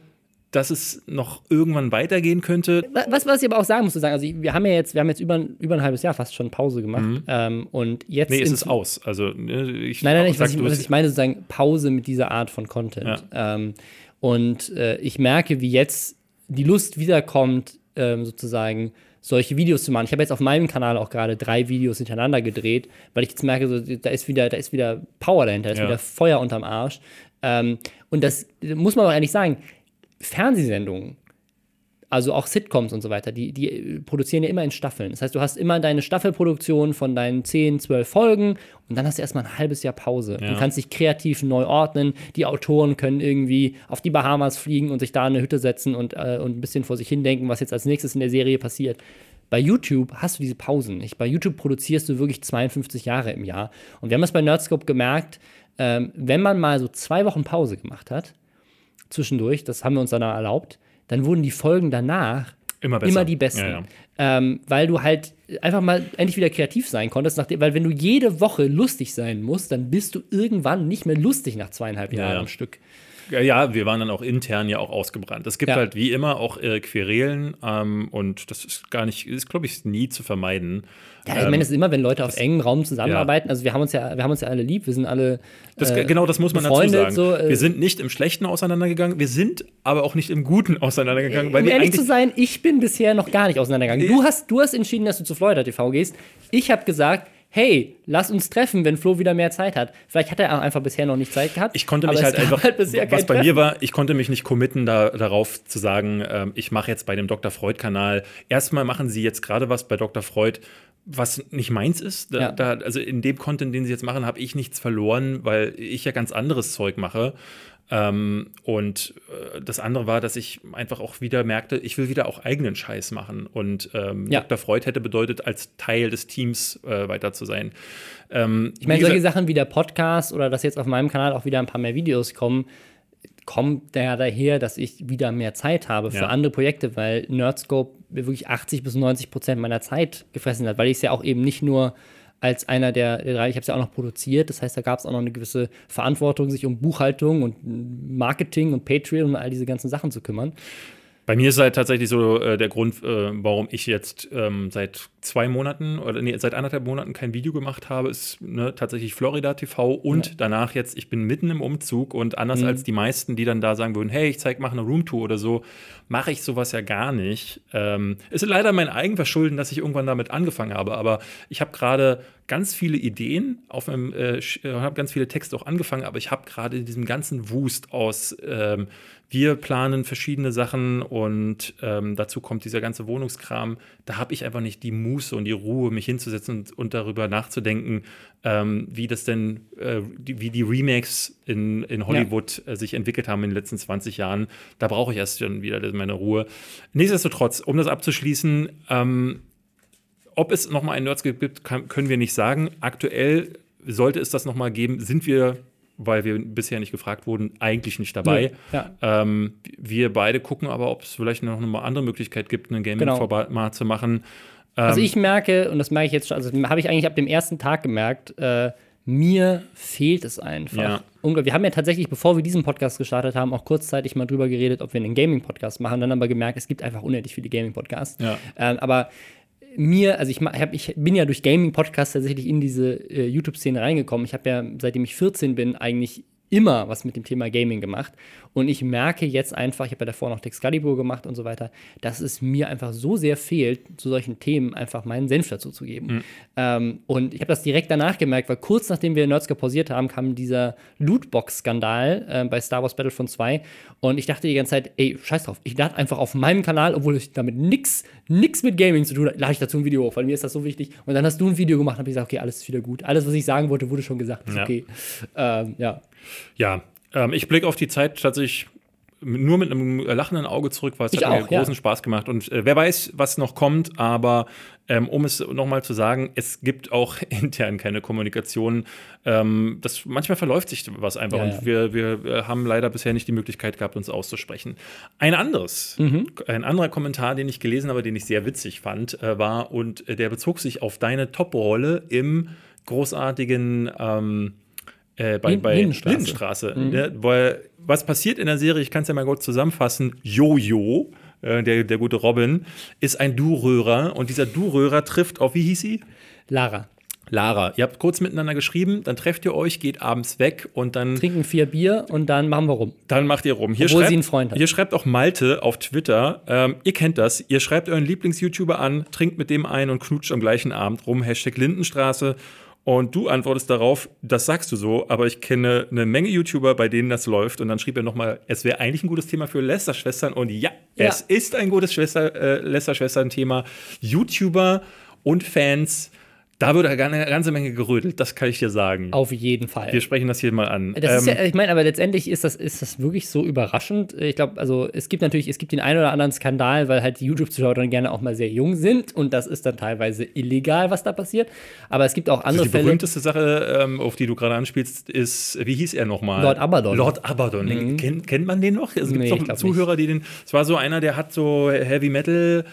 dass es noch irgendwann weitergehen könnte. Was, was ich aber auch sagen muss, sagen, also wir haben ja jetzt, wir haben jetzt über, ein- über ein halbes Jahr fast schon Pause gemacht. Ähm, und jetzt. Mhm. Nee, es ist aus. Also, ne, ich Nein, nein, nein, sag, was, ich, was ich meine, sozusagen Pause mit dieser Art von Content. Ähm, und äh, ich merke, wie jetzt die Lust wiederkommt, ähm, sozusagen solche Videos zu machen. Ich habe jetzt auf meinem Kanal auch gerade drei Videos hintereinander gedreht, weil ich jetzt merke, so, da ist wieder, da ist wieder Power dahinter, da ist Ja. wieder Feuer unterm Arsch. Ähm, und das muss man auch ehrlich sagen, Fernsehsendungen also auch Sitcoms und so weiter, die, die äh, produzieren ja immer in Staffeln. Das heißt, du hast immer deine Staffelproduktion von deinen 10, 12 Folgen und dann hast du erstmal ein halbes Jahr Pause Ja. und kannst dich kreativ neu ordnen. Die Autoren können irgendwie auf die Bahamas fliegen und sich da in eine Hütte setzen und, äh, und ein bisschen vor sich hindenken, was jetzt als nächstes in der Serie passiert. Bei YouTube hast du diese Pausen nicht. Bei YouTube produzierst du wirklich 52 Jahre im Jahr. Und wir haben es bei Nerdscope gemerkt, ähm, wenn man mal so zwei Wochen Pause gemacht hat, zwischendurch, das haben wir uns dann erlaubt, dann wurden die Folgen danach Immer besser. immer die besten. Ja, ja. Ähm, weil du halt einfach mal endlich wieder kreativ sein konntest. Nachdem, weil wenn du jede Woche lustig sein musst, dann bist du irgendwann nicht mehr lustig nach zweieinhalb Jahren ja. am Stück. Ja, ja, wir waren dann auch intern ja auch ausgebrannt. Es gibt Ja. halt wie immer auch äh, Querelen ähm, und das ist gar nicht, ist glaube ich nie zu vermeiden. Ja, ich Ähm, meine, es ist immer, wenn Leute auf engem Raum zusammenarbeiten. Also wir haben uns ja, wir haben uns ja alle lieb, wir sind alle. Das, äh, genau, das muss man dazu sagen. so, äh, wir sind nicht im Schlechten auseinandergegangen, wir sind aber auch nicht im Guten auseinandergegangen, weil um wir ehrlich zu sein, ich bin bisher noch gar nicht auseinandergegangen. Du hast, du hast entschieden, dass du zu Florida TV gehst. Ich habe gesagt, hey, lass uns treffen, wenn Flo wieder mehr Zeit hat. Vielleicht hat er auch einfach bisher noch nicht Zeit gehabt. ich konnte mich halt einfach, halt was bei Treffen. mir war, ich konnte mich nicht committen da, darauf zu sagen, ähm, ich mache jetzt bei dem Dr. Freud-Kanal, erstmal machen sie jetzt gerade was bei Dr. Freud, was nicht meins ist. Da, Ja. da, also in dem Content, den sie jetzt machen, habe ich nichts verloren, weil ich ja ganz anderes Zeug mache. Ähm, und äh, das andere war, dass ich einfach auch wieder merkte, ich will wieder auch eigenen Scheiß machen. Und ähm, Ja. Dr. Freud hätte bedeutet, als Teil des Teams äh, weiter zu sein. Ähm, Ich meine, solche Sachen wie der Podcast oder dass jetzt auf meinem Kanal auch wieder ein paar mehr Videos kommen, kommt ja daher, dass ich wieder mehr Zeit habe für Ja. andere Projekte, weil Nerdscope mir wirklich 80 bis 90 Prozent meiner Zeit gefressen hat, weil ich es ja auch eben nicht nur als einer der, drei, ich habe es ja auch noch produziert, das heißt, da gab es auch noch eine gewisse Verantwortung, sich um Buchhaltung und Marketing und Patreon und all diese ganzen Sachen zu kümmern. Bei mir ist halt tatsächlich so äh, der Grund, äh, warum ich jetzt ähm, seit zwei Monaten oder nee, seit anderthalb Monaten kein Video gemacht habe, ist ne, tatsächlich Florida TV und danach jetzt, ich bin mitten im Umzug und anders als die meisten, die dann da sagen würden, hey, ich zeig, mache eine Roomtour oder so, mache ich sowas ja gar nicht. Ähm, ist leider mein Eigenverschulden, dass ich irgendwann damit angefangen habe, aber ich habe gerade ganz viele Ideen auf meinem, äh, habe ganz viele Texte auch angefangen, aber ich habe gerade in diesem ganzen Wust aus, ähm, wir planen verschiedene Sachen und ähm, dazu kommt dieser ganze Wohnungskram. Da habe ich einfach nicht die Muße und die Ruhe, mich hinzusetzen und, und darüber nachzudenken, ähm, wie das denn, äh, die, wie die Remakes in, in Hollywood äh, sich entwickelt haben in den letzten 20 Jahren. Da brauche ich erst schon wieder meine Ruhe. Nichtsdestotrotz, um das abzuschließen, ähm, ob es nochmal einen Nerdscape gibt, kann, können wir nicht sagen. Aktuell sollte es das nochmal geben, sind wir, weil wir bisher nicht gefragt wurden, eigentlich nicht dabei. Ja. Ähm, wir beide gucken aber, ob es vielleicht noch eine andere Möglichkeit gibt, ein Genau. Gaming-Format zu machen. Ähm, Also ich merke, und das merke ich jetzt schon, also habe ich eigentlich ab dem ersten Tag gemerkt, äh, mir fehlt es einfach. Ja. Wir haben ja tatsächlich, bevor wir diesen Podcast gestartet haben, auch kurzzeitig mal drüber geredet, ob wir einen Gaming-Podcast machen, dann aber gemerkt, es gibt einfach unendlich viele Gaming-Podcasts. Ja. Ähm, aber mir, also ich, hab, ich bin ja durch Gaming-Podcasts tatsächlich in diese äh, YouTube-Szene reingekommen. Ich habe ja, seitdem ich 14 bin, eigentlich immer was mit dem Thema Gaming gemacht. Und ich merke jetzt einfach, ich habe ja davor noch Texcalibur gemacht und so weiter, dass es mir einfach so sehr fehlt, zu solchen Themen einfach meinen Senf dazu zu geben. Ähm, und ich habe das direkt danach gemerkt, weil kurz nachdem wir Nerds pausiert haben, kam dieser Lootbox-Skandal äh, bei Star Wars Battlefront 2. Und ich dachte die ganze Zeit, ey, scheiß drauf, ich lade einfach auf meinem Kanal, obwohl ich damit nix, nix mit Gaming zu tun habe, lade ich dazu ein Video hoch, weil mir ist das so wichtig. Und dann hast du ein Video gemacht und habe ich gesagt, okay, alles ist wieder gut. Alles, was ich sagen wollte, wurde schon gesagt. Ist Ja. okay. Ähm, ja. Ja, ähm, ich blicke auf die Zeit tatsächlich nur mit einem lachenden Auge zurück, weil es Ich hat mir auch, ja. großen Spaß gemacht. Und äh, wer weiß, was noch kommt, aber ähm, um es nochmal zu sagen, es gibt auch intern keine Kommunikation. Ähm, das, manchmal verläuft sich was einfach Ja, und ja. wir, wir äh, haben leider bisher nicht die Möglichkeit gehabt, uns auszusprechen. Ein anderes, Mhm. ein anderer Kommentar, den ich gelesen habe, den ich sehr witzig fand, äh, war, und äh, der bezog sich auf deine Top-Rolle im großartigen ähm, äh, bei, bei Lindenstraße. Lindenstraße. Ne? Weil, was passiert in der Serie, ich kann es ja mal kurz zusammenfassen, Jojo, äh, der, der gute Robin, ist ein Du-Röhrer und dieser Du-Röhrer trifft auf, wie hieß sie? Lara. Lara. Ihr habt kurz miteinander geschrieben, dann trefft ihr euch, geht abends weg und dann, Trinken vier Bier und dann machen wir rum. dann macht ihr rum. Hier Obwohl schreibt, sie einen Freund hat. Hier schreibt auch Malte auf Twitter, ähm, ihr kennt das, ihr schreibt euren Lieblings-YouTuber an, trinkt mit dem ein und knutscht am gleichen Abend rum, Hashtag Lindenstraße. Und du antwortest darauf, das sagst du so, aber ich kenne eine Menge YouTuber, bei denen das läuft. Und dann schrieb er nochmal, es wäre eigentlich ein gutes Thema für Lästerschwestern. Und ja, Ja. es ist ein gutes Schwester, äh, Lästerschwestern-Thema. YouTuber und Fans, da wird eine ganze Menge gerödelt, das kann ich dir sagen. Auf jeden Fall. Wir sprechen das hier mal an. Ähm, ja, ich meine, aber letztendlich ist das, ist das wirklich so überraschend. Ich glaube, also es gibt natürlich, es gibt den einen oder anderen Skandal, weil halt die YouTube-Zuschauer dann gerne auch mal sehr jung sind und das ist dann teilweise illegal, was da passiert. Aber es gibt auch Also andere die Fälle. berühmteste Sache, ähm, auf die du gerade anspielst, ist, wie hieß er nochmal? Lord Abaddon. Mhm. Lord Abaddon. Den- Kennt, kennt man den noch? Es gibt Nee, glaub Zuhörer, die den. Es war so einer, der hat so Heavy Metal.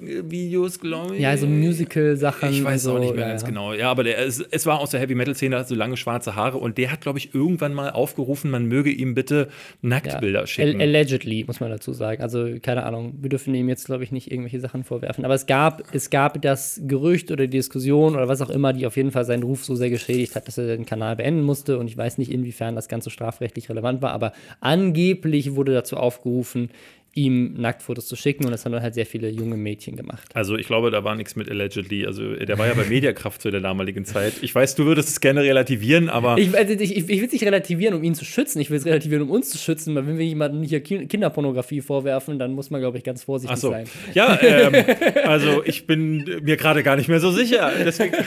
Videos, glaube ich. Ja, so Musical-Sachen. Ich weiß so, auch nicht mehr ja, ganz ja. genau. Ja, aber der, es, es war aus der Heavy Metal Szene, hat so lange schwarze Haare und der hat, glaube ich, irgendwann mal aufgerufen, man möge ihm bitte Nacktbilder Al- schicken. Allegedly, muss man dazu sagen. Also, keine Ahnung, wir dürfen ihm jetzt, glaube ich, nicht irgendwelche Sachen vorwerfen. Aber es gab, es gab das Gerücht oder die Diskussion oder was auch immer, die auf jeden Fall seinen Ruf so sehr geschädigt hat, dass er den Kanal beenden musste. Und ich weiß nicht, inwiefern das Ganze strafrechtlich relevant war, aber angeblich wurde dazu aufgerufen, ihm Nacktfotos zu schicken und das haben dann halt sehr viele junge Mädchen gemacht. Also ich glaube, da war nichts mit allegedly. Also der war ja bei Mediakraft zu der damaligen Zeit. Ich weiß, du würdest es gerne relativieren, aber. Ich, also ich, ich will es nicht relativieren, um ihn zu schützen. Ich will es relativieren, um uns zu schützen, weil wenn wir jemandem hier Kinderpornografie vorwerfen, dann muss man, glaube ich, ganz vorsichtig Ach so. sein. Ja, ähm, also ich bin mir gerade gar nicht mehr so sicher. Deswegen.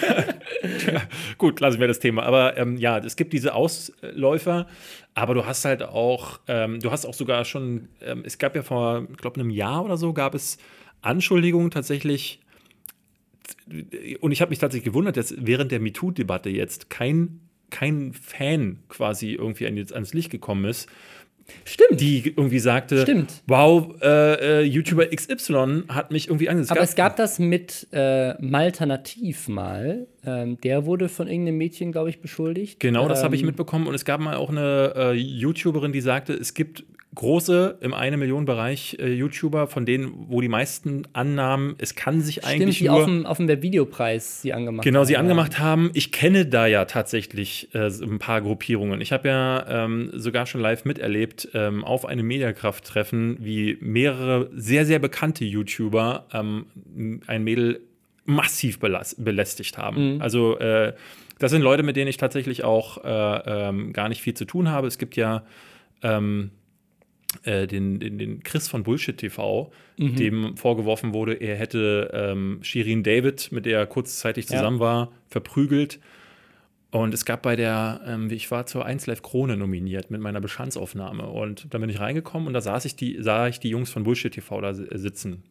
Gut, lassen wir das Thema. Aber ähm, ja, es gibt diese Ausläufer. Aber du hast halt auch, ähm, du hast auch sogar schon, ähm, es gab ja vor, ich glaube, einem Jahr oder so, gab es Anschuldigungen tatsächlich. Und ich habe mich tatsächlich gewundert, dass während der MeToo-Debatte jetzt kein, kein Fan quasi irgendwie ans Licht gekommen ist, Stimmt. Die irgendwie sagte, Stimmt. wow, äh, äh, YouTuber XY hat mich irgendwie angesagt. Aber es gab das mit äh, Malternativ mal. Ähm, der wurde von irgendeinem Mädchen, glaube ich, beschuldigt. Genau, das habe ich Ähm, mitbekommen. Und es gab mal auch eine äh, YouTuberin, die sagte, es gibt große im eine Million Bereich äh, YouTuber, von denen, wo die meisten annahmen, es kann sich Stimmt, eigentlich die nur auf dem, auf dem Webvideopreis sie angemacht Genau, sie haben. angemacht haben. Ich kenne da ja tatsächlich äh, ein paar Gruppierungen. Ich habe ja ähm, sogar schon live miterlebt ähm, auf einem Mediakraft-Treffen, wie mehrere sehr, sehr bekannte YouTuber ähm, ein Mädel massiv belästigt haben. Also äh, das sind Leute, mit denen ich tatsächlich auch äh, ähm, gar nicht viel zu tun habe. Es gibt ja ähm, äh, den, den, den Chris von Bullshit TV, dem vorgeworfen wurde, er hätte ähm, Shirin David, mit der er kurzzeitig Ja. zusammen war, verprügelt. Und es gab bei der, ähm, ich war zur 1 Live Krone nominiert mit meiner Bestandsaufnahme. Und dann bin ich reingekommen und da saß ich die, sah ich die Jungs von Bullshit TV da si- sitzen.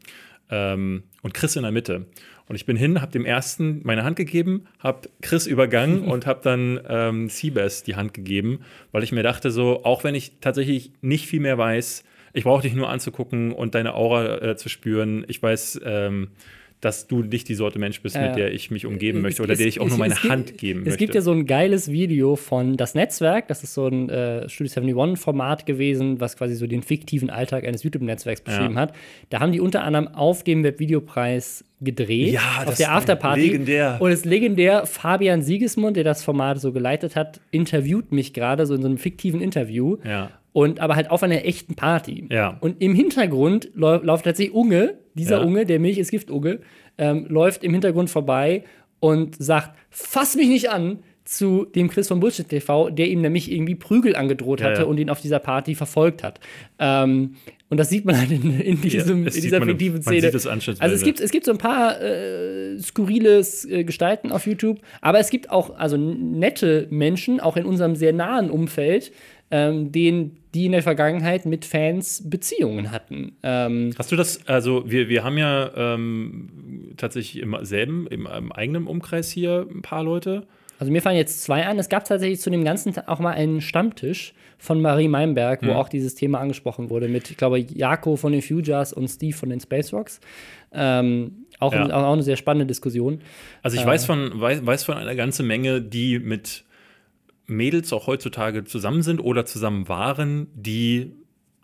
Ähm, und Chris in der Mitte. Und ich bin hin, habe dem ersten meine Hand gegeben, habe Chris übergangen und habe dann ähm, Seabass die Hand gegeben, weil ich mir dachte, so, auch wenn ich tatsächlich nicht viel mehr weiß, ich brauche dich nur anzugucken und deine Aura äh, zu spüren. Ich weiß, ähm, dass du nicht die Sorte Mensch bist, Ja. mit der ich mich umgeben Es- möchte oder es- der ich auch es- nur meine es gibt- Hand geben Es möchte. gibt ja so ein geiles Video von Das Netzwerk, das ist so ein äh, Studio 71-Format gewesen, was quasi so den fiktiven Alltag eines YouTube-Netzwerks beschrieben Ja. hat. Da haben die unter anderem auf dem Webvideopreis gedreht, Ja, auf das der ist Afterparty. legendär. Und es ist legendär, Fabian Siegesmund, der das Format so geleitet hat, interviewt mich gerade so in so einem fiktiven Interview. Ja. Und aber halt auf einer echten Party. Ja. Und im Hintergrund läuft tatsächlich Unge, dieser Ja. Unge, der Milch ist Gift Unge, ähm, läuft im Hintergrund vorbei und sagt: Fass mich nicht an zu dem Chris von Bullshit TV, der ihm nämlich irgendwie Prügel angedroht hatte ja. und ihn auf dieser Party verfolgt hat. Ähm, und das sieht man halt in, in, diesem, in dieser fiktiven Szene. also es gibt, es gibt so ein paar äh, skurrile äh, Gestalten auf YouTube, aber es gibt auch also nette Menschen, auch in unserem sehr nahen Umfeld, ähm, denen, die in der Vergangenheit mit Fans Beziehungen hatten. Ähm, Hast du das, also wir, wir haben ja ähm, tatsächlich im selben, im, im eigenen Umkreis hier ein paar Leute. also mir fallen jetzt zwei an. Es gab tatsächlich zu dem ganzen auch mal einen Stammtisch von Marie Meinberg, wo auch dieses Thema angesprochen wurde, mit, ich glaube, Jako von den Futures und Steve von den Space Rocks. Ähm, auch, Ja. ein, auch eine sehr spannende Diskussion. Also ich weiß, von, weiß, weiß von einer ganzen Menge, die mit Mädels auch heutzutage zusammen sind oder zusammen waren, die,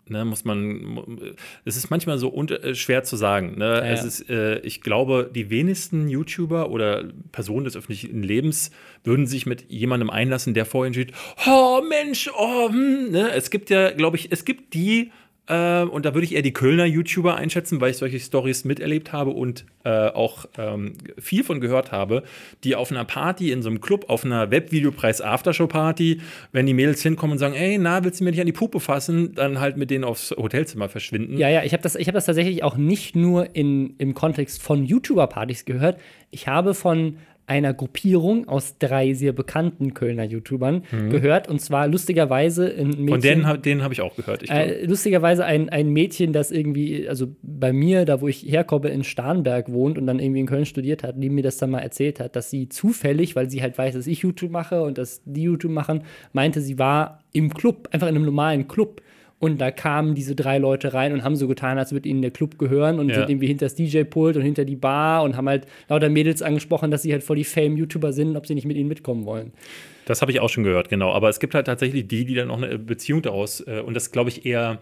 ne, muss man, es ist manchmal so unter, äh, schwer zu sagen. Ne? Ja, Es ist, äh, ich glaube, die wenigsten YouTuber oder Personen des öffentlichen Lebens würden sich mit jemandem einlassen, der vorhin steht, oh Mensch, oh, hm, ne? Es gibt ja, glaube ich, es gibt die, und da würde ich eher die Kölner YouTuber einschätzen, weil ich solche Stories miterlebt habe und äh, auch ähm, viel von gehört habe, die auf einer Party in so einem Club, auf einer Webvideopreis Aftershow-Party, wenn die Mädels hinkommen und sagen, ey, na, willst du mir nicht an die Puppe fassen, dann halt mit denen aufs Hotelzimmer verschwinden. Ja, ja, ich habe das, hab das tatsächlich auch nicht nur in, im Kontext von YouTuber-Partys gehört. Ich habe von einer Gruppierung aus drei sehr bekannten Kölner YouTubern gehört. Und zwar lustigerweise ein Mädchen. Von denen, hab- habe ich auch gehört. Ich. Äh, lustigerweise ein, ein Mädchen, das irgendwie, also bei mir, da wo ich herkomme, in Starnberg wohnt und dann irgendwie in Köln studiert hat, die mir das dann mal erzählt hat, dass sie zufällig, weil sie halt weiß, dass ich YouTube mache und dass die YouTube machen, meinte, sie war im Club, einfach in einem normalen Club. Und da kamen diese drei Leute rein und haben so getan, als würde ihnen der Club gehören und Ja. sind irgendwie hinter das DJ-Pult und hinter die Bar und haben halt lauter Mädels angesprochen, dass sie halt voll die Fame-YouTuber sind, ob sie nicht mit ihnen mitkommen wollen. Das habe ich auch schon gehört, genau. Aber es gibt halt tatsächlich die, die dann noch eine Beziehung daraus, äh, und das glaube ich eher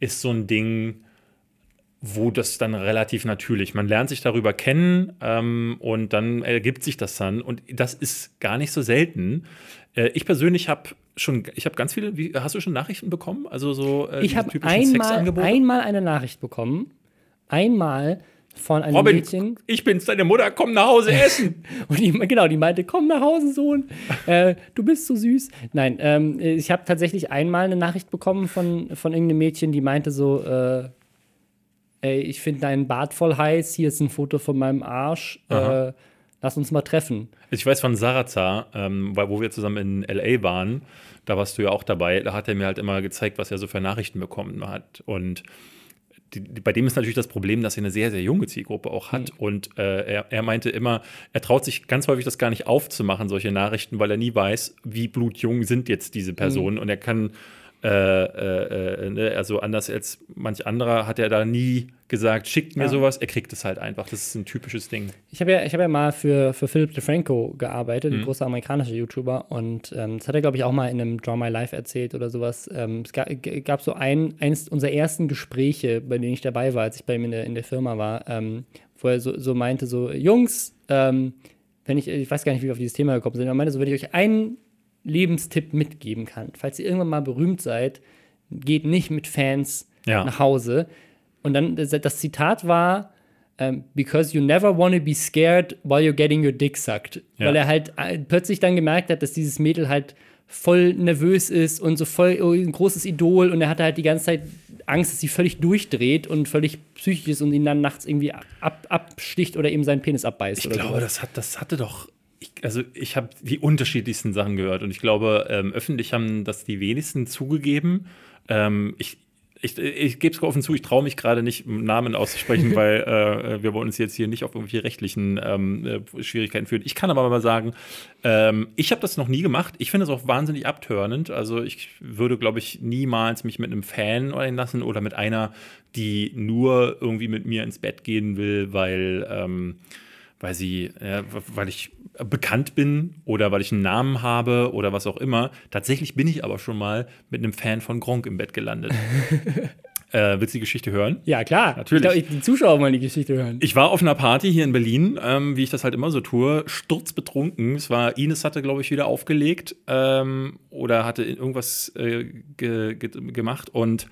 ist so ein Ding, wo das dann relativ natürlich, man lernt sich darüber kennen ähm, und dann ergibt sich das dann. Und das ist gar nicht so selten. Äh, ich persönlich habe schon, ich habe ganz viele, wie, hast du schon Nachrichten bekommen? Also so äh, Ich habe einmal, einmal eine Nachricht bekommen. Einmal von einem Robin, Mädchen. Ich bin's, deine Mutter, komm nach Hause essen. und die, genau, die meinte, komm nach Hause, Sohn. äh, du bist so süß. Nein, ähm, ich habe tatsächlich einmal eine Nachricht bekommen von, von irgendeinem Mädchen, die meinte so, äh, ey, ich finde deinen Bart voll heiß, hier ist ein Foto von meinem Arsch. Äh, lass uns mal treffen. Ich weiß von Sarazar, ähm, wo wir zusammen in L.A. waren, da warst du ja auch dabei, da hat er mir halt immer gezeigt, was er so für Nachrichten bekommen hat. Und die, die, bei dem ist natürlich das Problem, dass er eine sehr, sehr junge Zielgruppe auch hat. Mhm. Und äh, er, er, meinte immer, er traut sich ganz häufig das gar nicht aufzumachen, solche Nachrichten, weil er nie weiß, wie blutjung sind jetzt diese Personen. Mhm. Und er kann äh, äh, äh, ne? Also anders als manch anderer hat er da nie gesagt, schickt mir ja. sowas, er kriegt es halt einfach. Das ist ein typisches Ding. Ich habe ja, hab ja mal für, für Philip DeFranco gearbeitet, mhm. ein großer amerikanischer YouTuber. Und ähm, das hat er, glaube ich, auch mal in einem Draw My Life erzählt oder sowas. Ähm, es gab, gab, so ein, eins unserer ersten Gespräche, bei denen ich dabei war, als ich bei ihm in der, in der Firma war, ähm, wo er so, so meinte: so, Jungs, ähm, wenn ich, ich weiß gar nicht, wie wir auf dieses Thema gekommen sind, er meinte so, wenn ich euch einen Lebenstipp mitgeben kann. Falls ihr irgendwann mal berühmt seid, geht nicht mit Fans ja. nach Hause. Und dann das Zitat war, ähm, because you never want to be scared while you're getting your dick sucked. Ja. Weil er halt äh, plötzlich dann gemerkt hat, dass dieses Mädel halt voll nervös ist und so voll oh, ein großes Idol und er hatte halt die ganze Zeit Angst, dass sie völlig durchdreht und völlig psychisch ist und ihn dann nachts irgendwie ab, absticht oder ihm seinen Penis abbeißt. Ich glaube, das, hat, das hatte doch also ich habe die unterschiedlichsten Sachen gehört und ich glaube, ähm, öffentlich haben das die wenigsten zugegeben. Ähm, ich ich, ich gebe es offen zu, ich traue mich gerade nicht, Namen auszusprechen, weil äh, wir wollen uns jetzt hier nicht auf irgendwelche rechtlichen ähm, äh, Schwierigkeiten führen. Ich kann aber mal sagen, ähm, ich habe das noch nie gemacht. Ich finde es auch wahnsinnig abtörnend. Also ich würde, glaube ich, niemals mich mit einem Fan einlassen oder mit einer, die nur irgendwie mit mir ins Bett gehen will, weil ähm, weil sie, äh, weil ich bekannt bin oder weil ich einen Namen habe oder was auch immer. Tatsächlich bin ich aber schon mal mit einem Fan von Gronk im Bett gelandet. äh, willst du die Geschichte hören? Ja, klar. Natürlich. Ich glaube, die Zuschauer wollen die Geschichte hören. Ich war auf einer Party hier in Berlin, ähm, wie ich das halt immer so tue, sturzbetrunken. Es war, Ines hatte, glaube ich, wieder aufgelegt ähm, oder hatte irgendwas äh, ge ge gemacht und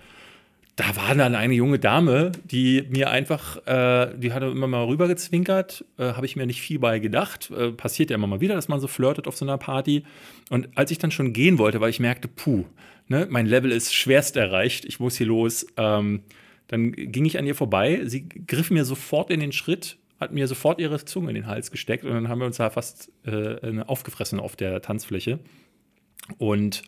da war dann eine junge Dame, die mir einfach, äh, die hatte immer mal rübergezwinkert, äh, habe ich mir nicht viel bei gedacht. Äh, passiert ja immer mal wieder, dass man so flirtet auf so einer Party. Und als ich dann schon gehen wollte, weil ich merkte, puh, ne, mein Level ist schwerst erreicht, ich muss hier los, ähm, dann ging ich an ihr vorbei. Sie griff mir sofort in den Schritt, hat mir sofort ihre Zunge in den Hals gesteckt und dann haben wir uns da fast äh, aufgefressen auf der Tanzfläche. Und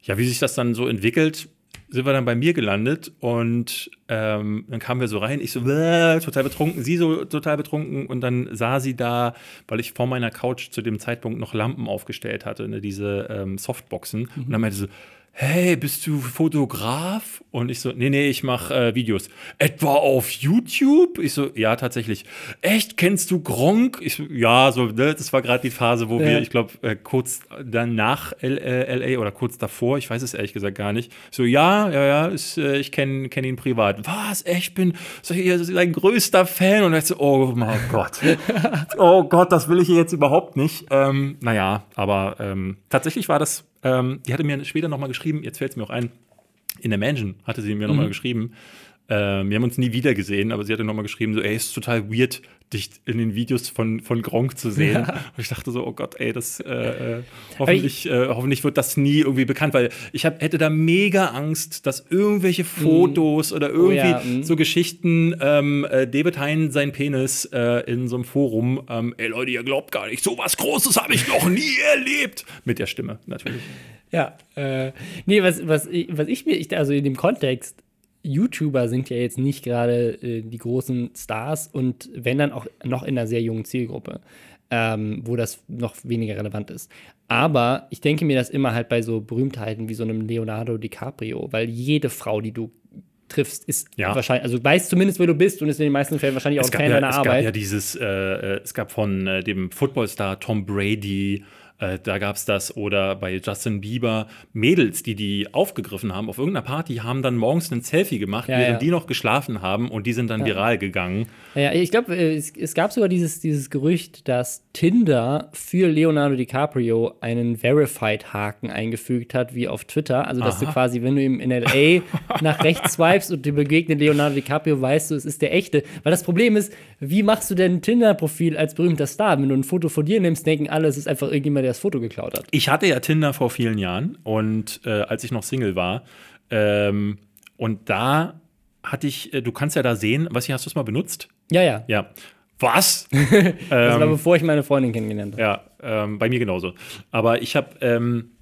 ja, wie sich das dann so entwickelt, sind wir dann bei mir gelandet und ähm, dann kamen wir so rein. Ich so, total betrunken, sie so total betrunken und dann sah sie da, weil ich vor meiner Couch zu dem Zeitpunkt noch Lampen aufgestellt hatte, ne, diese ähm, Softboxen. Mhm. Und dann meinte sie so, hey, bist du Fotograf? Und ich so, nee, nee, ich mache äh, Videos. Etwa auf YouTube? Ich so, ja, tatsächlich. Echt, kennst du Gronk? Ich so, ja, so, ne, das war gerade die Phase, wo ja. wir, ich glaube, äh, kurz danach L äh, LA oder kurz davor, ich weiß es ehrlich gesagt gar nicht. So, ja, ja, ja, ist, äh, ich kenne kenn ihn privat. Was? Echt, ich bin so, hier, sein größter Fan. Und ich so, oh mein Gott. oh Gott, das will ich hier jetzt überhaupt nicht. Ähm, naja, aber ähm, tatsächlich war das ähm, die hatte mir später nochmal geschrieben, jetzt fällt es mir auch ein, in der Mansion hatte sie mir mhm. nochmal geschrieben. Ähm, wir haben uns nie wieder gesehen, aber sie hatte nochmal geschrieben, so, ey, ist total weird, dich in den Videos von, von Gronk zu sehen. Ja. Und ich dachte so, oh Gott, ey, das äh, äh hoffentlich, äh, hoffentlich wird das nie irgendwie bekannt, weil ich hab, hätte da mega Angst, dass irgendwelche mhm. Fotos mm. oder irgendwie oh ja, mm. so Geschichten, ähm, äh, David Hein sein Penis äh, in so einem Forum, ähm, ey Leute, ihr glaubt gar nicht, so was Großes habe ich noch nie erlebt. Mit der Stimme, natürlich. Ja, äh, nee, was, was, was ich mir, also in dem Kontext, YouTuber sind ja jetzt nicht gerade äh, die großen Stars und wenn dann auch noch in einer sehr jungen Zielgruppe, ähm, wo das noch weniger relevant ist. Aber ich denke mir das immer halt bei so Berühmtheiten wie so einem Leonardo DiCaprio, weil jede Frau, die du triffst, ist ja. wahrscheinlich, also weißt zumindest, wer du bist und ist in den meisten Fällen wahrscheinlich auch ein Fan ja, deiner es Arbeit. Es gab ja dieses, äh, äh, es gab von äh, dem Footballstar Tom Brady Äh, da gab es das. Oder bei Justin Bieber Mädels, die die aufgegriffen haben auf irgendeiner Party, haben dann morgens ein Selfie gemacht, Ja, während ja. die noch geschlafen haben und die sind dann viral gegangen. Ja, ich glaube, es, es gab sogar dieses, dieses Gerücht, dass Tinder für Leonardo DiCaprio einen Verified-Haken eingefügt hat, wie auf Twitter. Also, dass du Aha. quasi, wenn du ihm in L.A. nach rechts swipest und dir begegnet Leonardo DiCaprio, weißt du, es ist der echte. Weil das Problem ist, wie machst du denn ein Tinder-Profil als berühmter Star? Wenn du ein Foto von dir nimmst, denken alle, es ist einfach irgendjemand, der das Foto geklaut hat. Ich hatte ja Tinder vor vielen Jahren und äh, als ich noch Single war. Ähm, und da hatte ich, äh, du kannst ja da sehen, was hast du es mal benutzt? Ja, ja. Ja. Was? Das war ähm, bevor ich meine Freundin kennengelernt habe. ja, ähm, bei mir genauso. Aber ich habe, ähm,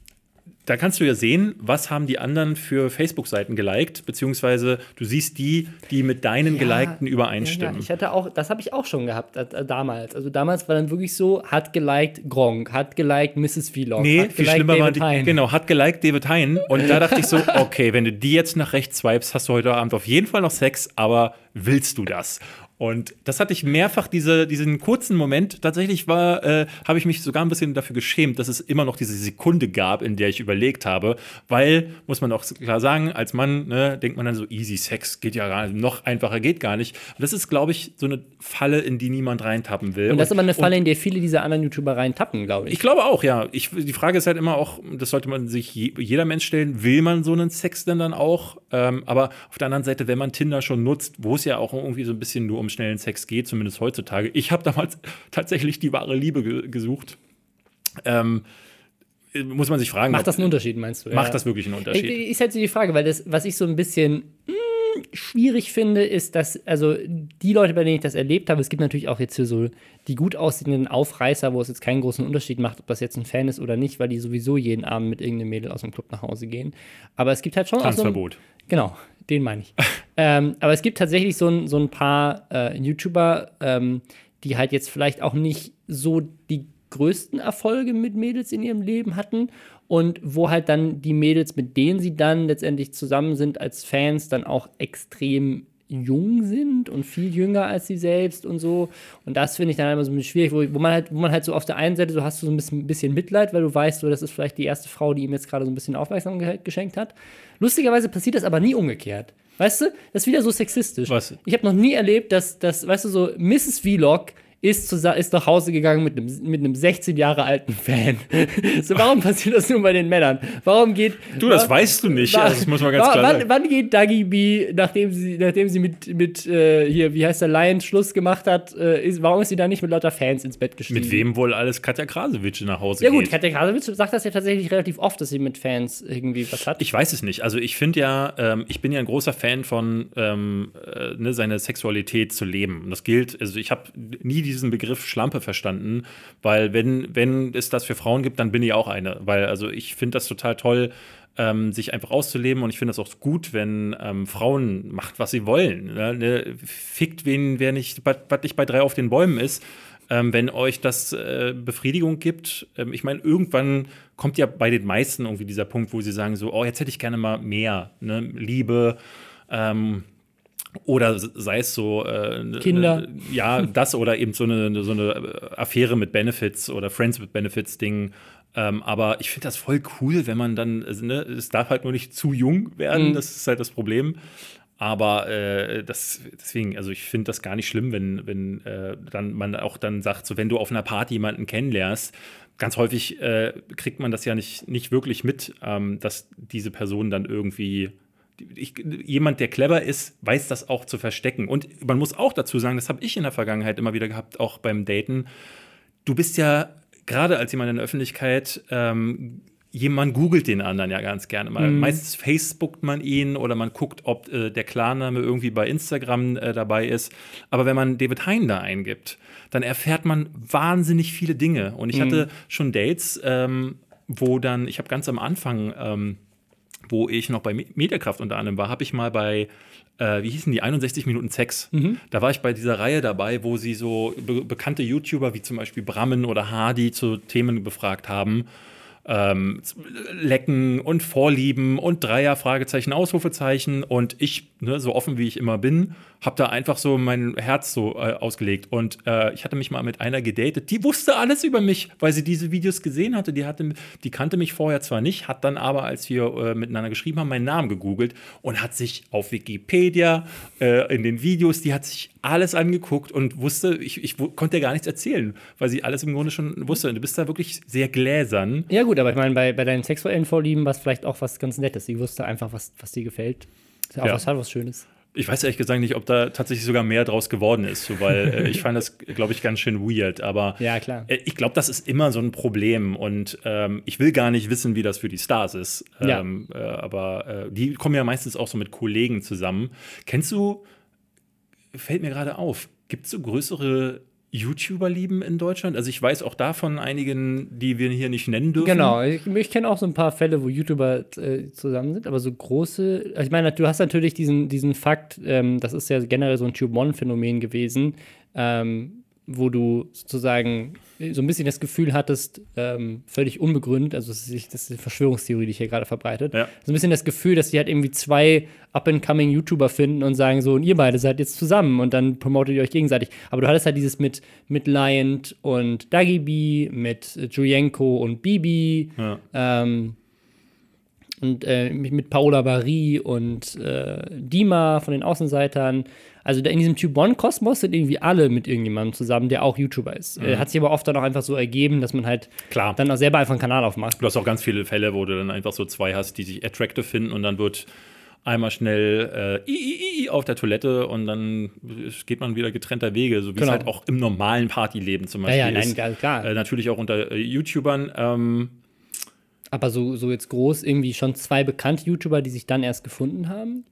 da kannst du ja sehen, was haben die anderen für Facebook-Seiten geliked, beziehungsweise du siehst die, die mit deinen gelikten Ja, übereinstimmen. ja, ich hatte auch, das habe ich auch schon gehabt äh, äh, damals. Also damals war dann wirklich so, hat geliked Gronk, hat geliked Mrs. Vlog, Nee, hat viel geliked schlimmer war David die, Hein. genau, hat geliked David Hein. Und da dachte ich so, okay, wenn du die jetzt nach rechts swipest, hast du heute Abend auf jeden Fall noch Sex, aber willst du das? Und das hatte ich mehrfach, diese, diesen kurzen Moment. Tatsächlich war, äh, habe ich mich sogar ein bisschen dafür geschämt, dass es immer noch diese Sekunde gab, in der ich überlegt habe. Weil, muss man auch klar sagen, als Mann ne, denkt man dann so, easy Sex geht ja gar nicht, noch einfacher geht gar nicht. Und das ist, glaube ich, so eine Falle, in die niemand reintappen will. Und das ist aber eine Falle, in der viele dieser anderen YouTuber reintappen, glaube ich. ich glaube auch, ja. Ich, die Frage ist halt immer auch, das sollte man sich je, jeder Mensch stellen, will man so einen Sex denn dann auch? Ähm, aber auf der anderen Seite, wenn man Tinder schon nutzt, wo es ja auch irgendwie so ein bisschen nur um schnellen Sex geht, zumindest heutzutage. Ich habe damals tatsächlich die wahre Liebe ge gesucht. Ähm, äh, muss man sich fragen, Macht das einen Unterschied, meinst du? macht Ja. das wirklich einen Ich- Unterschied? Ist halt so die Frage, weil das, was ich so ein bisschen mm, schwierig finde, ist, dass, also die Leute, bei denen ich das erlebt habe, es gibt natürlich auch jetzt hier so die gut aussehenden Aufreißer, wo es jetzt keinen großen Unterschied macht, ob das jetzt ein Fan ist oder nicht, weil die sowieso jeden Abend mit irgendeinem Mädel aus dem Club nach Hause gehen. Aber es gibt halt schon auch so ein, Tanzverbot. Genau, den meine ich. ähm, aber es gibt tatsächlich so ein, so ein paar äh, YouTuber, ähm, die halt jetzt vielleicht auch nicht so die größten Erfolge mit Mädels in ihrem Leben hatten und wo halt dann die Mädels, mit denen sie dann letztendlich zusammen sind als Fans, dann auch extrem jung sind und viel jünger als sie selbst und so. Und das finde ich dann immer so ein bisschen schwierig, wo, wo, man halt, wo man halt so auf der einen Seite so hast du so ein bisschen, bisschen Mitleid, weil du weißt, so, das ist vielleicht die erste Frau, die ihm jetzt gerade so ein bisschen Aufmerksamkeit geschenkt hat. Lustigerweise passiert das aber nie umgekehrt. Weißt du, das ist wieder so sexistisch. Was? Ich habe noch nie erlebt, dass, dass, weißt du, so Mrs. Vlog ist, ist nach Hause gegangen mit einem, mit einem 16 Jahre alten Fan. so, warum passiert das nur bei den Männern? Warum geht. Du, das wa- weißt du nicht. wa- Also, das muss man ganz wa- klar wann, sagen. wann geht Dagi B, nachdem sie, nachdem sie mit, mit äh, hier, wie heißt der, Lion Schluss gemacht hat, äh, ist, warum ist sie da nicht mit lauter Fans ins Bett gestiegen? Mit wem wohl alles Katja Krasowitsch nach Hause Ja, gut, geht? Katja Krasowitsch sagt das ja tatsächlich relativ oft, dass sie mit Fans irgendwie was hat. Ich weiß es nicht. Also ich finde ja, ähm, ich bin ja ein großer Fan von, ähm, äh, ne, seine Sexualität zu leben. Und das gilt, also ich habe nie diesen Begriff Schlampe verstanden, weil wenn, wenn es das für Frauen gibt, dann bin ich auch eine. Weil also ich finde das total toll, ähm, sich einfach auszuleben und ich finde das auch gut, wenn ähm, Frauen macht, was sie wollen. Ne? Ne? Fickt wen, wer nicht, was nicht bei drei auf den Bäumen ist. Ähm, wenn euch das äh, Befriedigung gibt, ähm, ich meine, irgendwann kommt ja bei den meisten irgendwie dieser Punkt, wo sie sagen so, oh, jetzt hätte ich gerne mal mehr, ne? Liebe, ähm, oder sei es so äh, ne- Kinder. Ne, ja, das oder eben so eine, so eine Affäre mit Benefits oder Friends with Benefits Ding. Ähm, aber ich finde das voll cool, wenn man dann, also, ne, es darf halt nur nicht zu jung werden, Mhm. das ist halt das Problem. Aber äh, das, deswegen, also ich finde das gar nicht schlimm, wenn, wenn äh, dann man auch dann sagt, so wenn du auf einer Party jemanden kennenlernst, ganz häufig äh, kriegt man das ja nicht, nicht wirklich mit, ähm, dass diese Person dann irgendwie ich, jemand, der clever ist, weiß das auch zu verstecken. Und man muss auch dazu sagen, das habe ich in der Vergangenheit immer wieder gehabt, auch beim Daten. Du bist ja gerade als jemand in der Öffentlichkeit, ähm, jemand googelt den anderen ja ganz gerne mal. Meistens Facebookt man ihn oder man guckt, ob äh, der Klarname irgendwie bei Instagram äh, dabei ist. Aber wenn man David Hein da eingibt, dann erfährt man wahnsinnig viele Dinge. Und ich hatte schon Dates, ähm, wo dann, ich habe ganz am Anfang ähm, wo ich noch bei Me- Mediakraft unter anderem war, habe ich mal bei, äh, wie hießen die, 61 Minuten Sex. Da war ich bei dieser Reihe dabei, wo sie so be bekannte YouTuber wie zum Beispiel Brammen oder Hardy zu Themen befragt haben. ähm, Lecken und Vorlieben und Dreier, Fragezeichen, Ausrufezeichen. Und ich, ne, so offen wie ich immer bin, habe da einfach so mein Herz so äh, ausgelegt. Und äh, ich hatte mich mal mit einer gedatet, die wusste alles über mich, weil sie diese Videos gesehen hatte. Die, hatte, die kannte mich vorher zwar nicht, hat dann aber, als wir äh, miteinander geschrieben haben, meinen Namen gegoogelt und hat sich auf Wikipedia, äh, in den Videos, die hat sich alles angeguckt und wusste, ich, ich konnte ja gar nichts erzählen, weil sie alles im Grunde schon wusste. Und du bist da wirklich sehr gläsern. Ja, gut, aber ich meine, bei, bei deinen sexuellen Vorlieben war es vielleicht auch was ganz Nettes. Sie wusste einfach, was, was dir gefällt. Ist ja auch ja. was, was Schönes. Ich weiß ehrlich gesagt nicht, ob da tatsächlich sogar mehr draus geworden ist, so, weil äh, ich fand das, glaube ich, ganz schön weird. Aber ja, klar. Äh, ich glaube, das ist immer so ein Problem und ähm, ich will gar nicht wissen, wie das für die Stars ist. Ähm, ja. äh, aber äh, die kommen ja meistens auch so mit Kollegen zusammen. Kennst du, fällt mir gerade auf, gibt es so größere YouTuber lieben in Deutschland? Also ich weiß auch davon einigen, die wir hier nicht nennen dürfen. Genau, ich, ich kenne auch so ein paar Fälle, wo YouTuber äh, zusammen sind, aber so große, also ich meine, du hast natürlich diesen, diesen Fakt, ähm, das ist ja generell so ein Tube-One-Phänomen gewesen, ähm, wo du sozusagen so ein bisschen das Gefühl hattest, ähm, völlig unbegründet, also das ist, eine Verschwörungstheorie, die ich hier gerade verbreitet, ja. so ein bisschen das Gefühl, dass die halt irgendwie zwei up-and-coming YouTuber finden und sagen so, und ihr beide seid jetzt zusammen und dann promotet ihr euch gegenseitig. Aber du hattest halt dieses mit, mit Lion und Dagi B, mit Julienko und Bibi, ja. ähm, und äh, mit Paola Barry und äh, Dima von den Außenseitern. Also in diesem Tube One-Kosmos sind irgendwie alle mit irgendjemandem zusammen, der auch YouTuber ist. Mhm. Äh, hat sich aber oft dann auch einfach so ergeben, dass man halt Klar. dann auch selber einfach einen Kanal aufmacht. Du hast auch ganz viele Fälle, wo du dann einfach so zwei hast, die sich attractive finden und dann wird einmal schnell äh, i, i, auf der Toilette und dann geht man wieder getrennter Wege, so wie genau. es halt auch im normalen Partyleben zum Beispiel ja, ja, nein, ist. Klar. Äh, natürlich auch unter äh, YouTubern. Ähm, aber so, so jetzt groß irgendwie schon zwei bekannte YouTuber, die sich dann erst gefunden haben?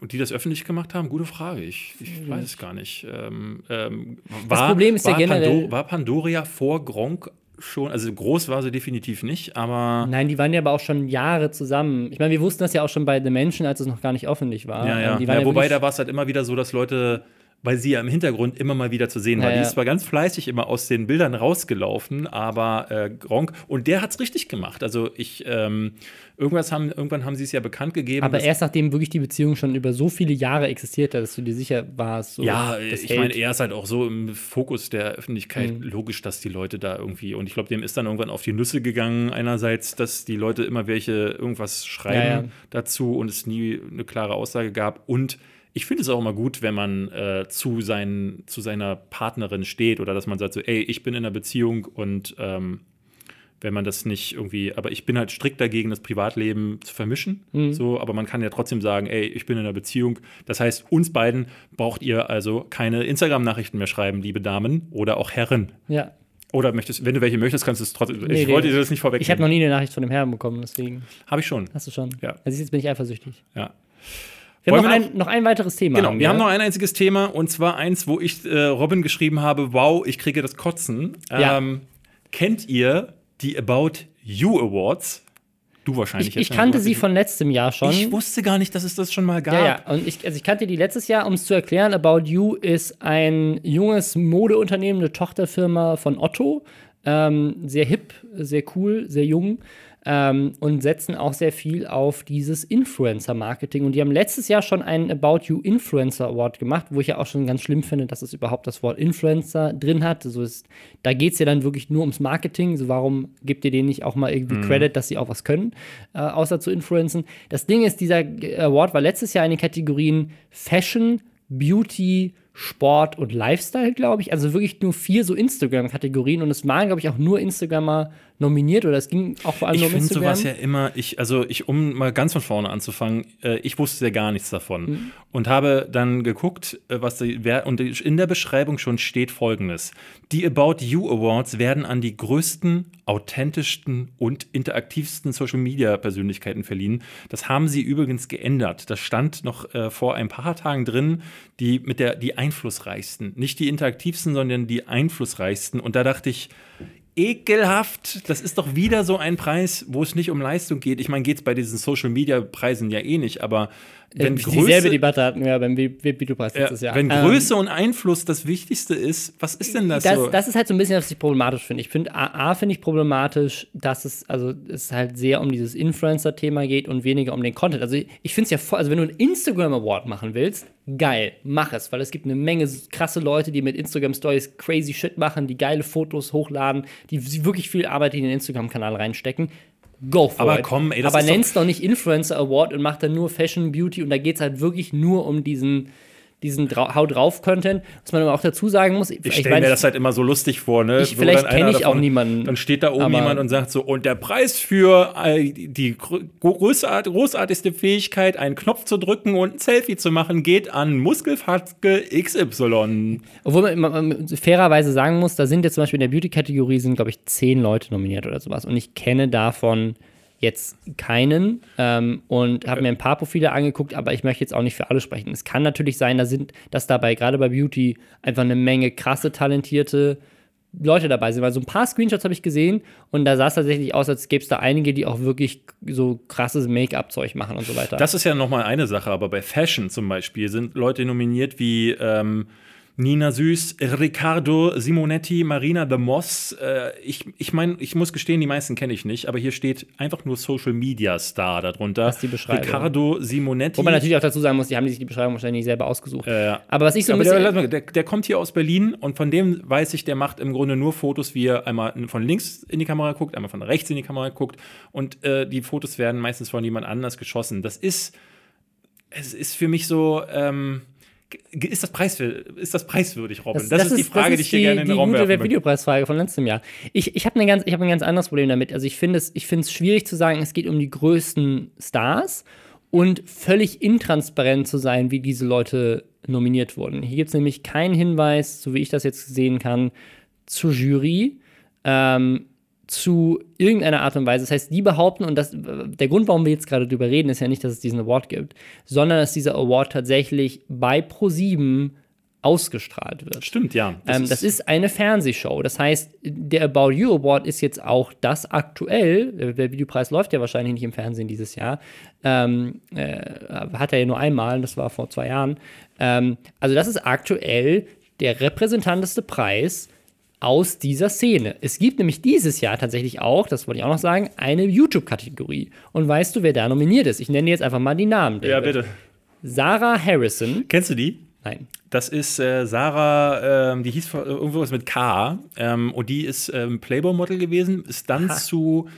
Und die das öffentlich gemacht haben? Gute Frage. Ich, ich weiß es gar nicht. Ähm, ähm, war, das Problem ist ja generell. Pandor war Pandoria vor Gronk schon, also groß war sie definitiv nicht, aber. Nein, die waren ja aber auch schon Jahre zusammen. Ich meine, wir wussten das ja auch schon bei The Menschen, als es noch gar nicht öffentlich war. Ja, ja. ja, ja wobei da war es halt immer wieder so, dass Leute weil sie ja im Hintergrund immer mal wieder zu sehen war. Ja, die ist zwar ganz fleißig immer aus den Bildern rausgelaufen, aber äh, Gronk, und der hat es richtig gemacht. Also ich, ähm, irgendwas haben, irgendwann haben sie es ja bekannt gegeben. Aber erst nachdem wirklich die Beziehung schon über so viele Jahre existiert hat, dass du dir sicher warst. So, ja, ich meine, er ist halt auch so im Fokus der Öffentlichkeit. Mhm. Logisch, dass die Leute da irgendwie, und ich glaube, dem ist dann irgendwann auf die Nüsse gegangen. Einerseits, dass die Leute immer welche irgendwas schreiben ja, ja. dazu und es nie eine klare Aussage gab und ich finde es auch immer gut, wenn man äh, zu, sein, zu seiner Partnerin steht oder dass man sagt so, ey, ich bin in einer Beziehung und ähm, wenn man das nicht irgendwie, aber ich bin halt strikt dagegen, das Privatleben zu vermischen. Mhm. So, aber man kann ja trotzdem sagen, ey, ich bin in einer Beziehung. Das heißt, uns beiden braucht ihr also keine Instagram-Nachrichten mehr schreiben, liebe Damen oder auch Herren. Ja. Oder möchtest, wenn du welche möchtest, kannst du es trotzdem. Nee, ich wollte dir das nicht vorwegnehmen. Ich habe noch nie eine Nachricht von dem Herrn bekommen, deswegen. Habe ich schon. Hast du schon? Ja. Also jetzt bin ich eifersüchtig. Ja. Wir haben noch, wir ein, noch ein weiteres Thema. Genau, haben wir, wir haben noch ein einziges Thema und zwar eins, wo ich äh, Robin geschrieben habe: Wow, ich kriege das Kotzen. Ja. Ähm, kennt ihr die About You Awards? Du wahrscheinlich. Ich, ich kannte sie von letztem Jahr schon. Ich wusste gar nicht, dass es das schon mal gab. Ja, ja. Und ich, also ich kannte die letztes Jahr, um es zu erklären. About You ist ein junges Modeunternehmen, eine Tochterfirma von Otto. Ähm, sehr hip, sehr cool, sehr jung ähm, und setzen auch sehr viel auf dieses Influencer-Marketing. Und die haben letztes Jahr schon einen About You Influencer Award gemacht, wo ich ja auch schon ganz schlimm finde, dass es überhaupt das Wort Influencer drin hat. Also ist, da geht es ja dann wirklich nur ums Marketing. So warum gebt ihr denen nicht auch mal irgendwie mhm. Credit, dass sie auch was können, äh, außer zu influenzen? Das Ding ist, dieser Award war letztes Jahr in den Kategorien Fashion, Beauty, Sport und Lifestyle, glaube ich. Also wirklich nur vier so Instagram-Kategorien und es waren, glaube ich, auch nur Instagrammer nominiert oder es ging auch vor allem ich um. Ich finde sowas ja immer, ich, also ich, um mal ganz von vorne anzufangen, äh, ich wusste ja gar nichts davon mhm. und habe dann geguckt, äh, was die, wer, und in der Beschreibung schon steht folgendes. Die About You Awards werden an die größten, authentischsten und interaktivsten Social Media Persönlichkeiten verliehen. Das haben sie übrigens geändert. Das stand noch äh, vor ein paar Tagen drin, die mit der die einflussreichsten, nicht die interaktivsten, sondern die einflussreichsten. Und da dachte ich, ekelhaft. Das ist doch wieder so ein Preis, wo es nicht um Leistung geht. Ich meine, geht es bei diesen Social-Media-Preisen ja eh nicht, aber wenn Äh, Größe, Dieselbe Debatte hatten wir beim Videopreis ja, letztes Jahr. wenn Ähm, Größe und Einfluss das Wichtigste ist, was ist denn das, das, so? das ist halt so ein bisschen, was ich problematisch finde. Ich finde, A, A finde ich problematisch, dass es, also es halt sehr um dieses Influencer-Thema geht und weniger um den Content. Also ich, ich finde es ja voll, also wenn du einen Instagram Award machen willst, geil, mach es, weil es gibt eine Menge krasse Leute, die mit Instagram Stories crazy shit machen, die geile Fotos hochladen, die wirklich viel Arbeit in den Instagram-Kanal reinstecken. Go for Aber it. komm, ey, das Aber nenn's doch nicht Influencer Award und mach dann nur Fashion, Beauty und da geht es halt wirklich nur um diesen, diesen Drau Hau drauf Content. Was man aber auch dazu sagen muss, ich stelle mir das halt immer so lustig vor, ne? Ich- vielleicht dann einer kenn ich auch davon- niemanden, Dann steht da oben jemand und sagt so, und der Preis für äh, die großart großartigste Fähigkeit, einen Knopf zu drücken und ein Selfie zu machen, geht an Muskelfatzke XY. Obwohl man, man, man fairerweise sagen muss, da sind jetzt zum Beispiel in der Beauty-Kategorie sind, glaube ich, zehn Leute nominiert oder sowas. Und ich kenne davon jetzt keinen ähm, und habe mir ein paar Profile angeguckt, aber ich möchte jetzt auch nicht für alle sprechen. Es kann natürlich sein, da sind, dass dabei gerade bei Beauty einfach eine Menge krasse, talentierte Leute dabei sind. Weil so ein paar Screenshots habe ich gesehen und da sah es tatsächlich aus, als gäbe es da einige, die auch wirklich so krasses Make-up-Zeug machen und so weiter. Das ist ja nochmal eine Sache, aber bei Fashion zum Beispiel sind Leute nominiert wie ähm, Nina Süß, Riccardo Simonetti, Marina de Moss. Äh, ich ich meine, ich muss gestehen, die meisten kenne ich nicht, aber hier steht einfach nur Social Media Star darunter. Das ist die Beschreibung. Riccardo Simonetti. Wo man natürlich auch dazu sagen muss, die haben sich die Beschreibung wahrscheinlich nicht selber ausgesucht. ja. Aber was ich so ein der, bisschen. mal, der, der kommt hier aus Berlin und von dem weiß ich, der macht im Grunde nur Fotos, wie er einmal von links in die Kamera guckt, einmal von rechts in die Kamera guckt und äh, die Fotos werden meistens von jemand anders geschossen. Das ist, es ist für mich so, ähm, ist das, ist das preiswürdig, Robin? Das, ist die Frage, die ich hier gerne in den Raum werfen möchte. Videopreisfrage von letztem Jahr. Ich, ich habe ein, ganz- ich hab ein ganz anderes Problem damit. Also ich finde es, ich finde es schwierig zu sagen, es geht um die größten Stars und völlig intransparent zu sein, wie diese Leute nominiert wurden. Hier gibt es nämlich keinen Hinweis, so wie ich das jetzt sehen kann, zur Jury. Ähm, zu irgendeiner Art und Weise. Das heißt, die behaupten, und das, der Grund, warum wir jetzt gerade drüber reden, ist ja nicht, dass es diesen Award gibt, sondern dass dieser Award tatsächlich bei Pro7 ausgestrahlt wird. Stimmt, ja. Das, ähm, das ist eine Fernsehshow. Das heißt, der About You Award ist jetzt auch das aktuell. Der Videopreis läuft ja wahrscheinlich nicht im Fernsehen dieses Jahr. Ähm, äh, hat er ja nur einmal, das war vor zwei Jahren. Ähm, also, das ist aktuell der repräsentanteste Preis aus dieser Szene. Es gibt nämlich dieses Jahr tatsächlich auch, das wollte ich auch noch sagen, eine YouTube-Kategorie. Und weißt du, wer da nominiert ist? Ich nenne jetzt einfach mal die Namen. ja, David. bitte. Sarah Harrison. Kennst du die? Nein. Das ist äh, Sarah, ähm, die hieß irgendwas mit K. Ähm, und die ist ähm, Playboy-Model gewesen, ist dann zu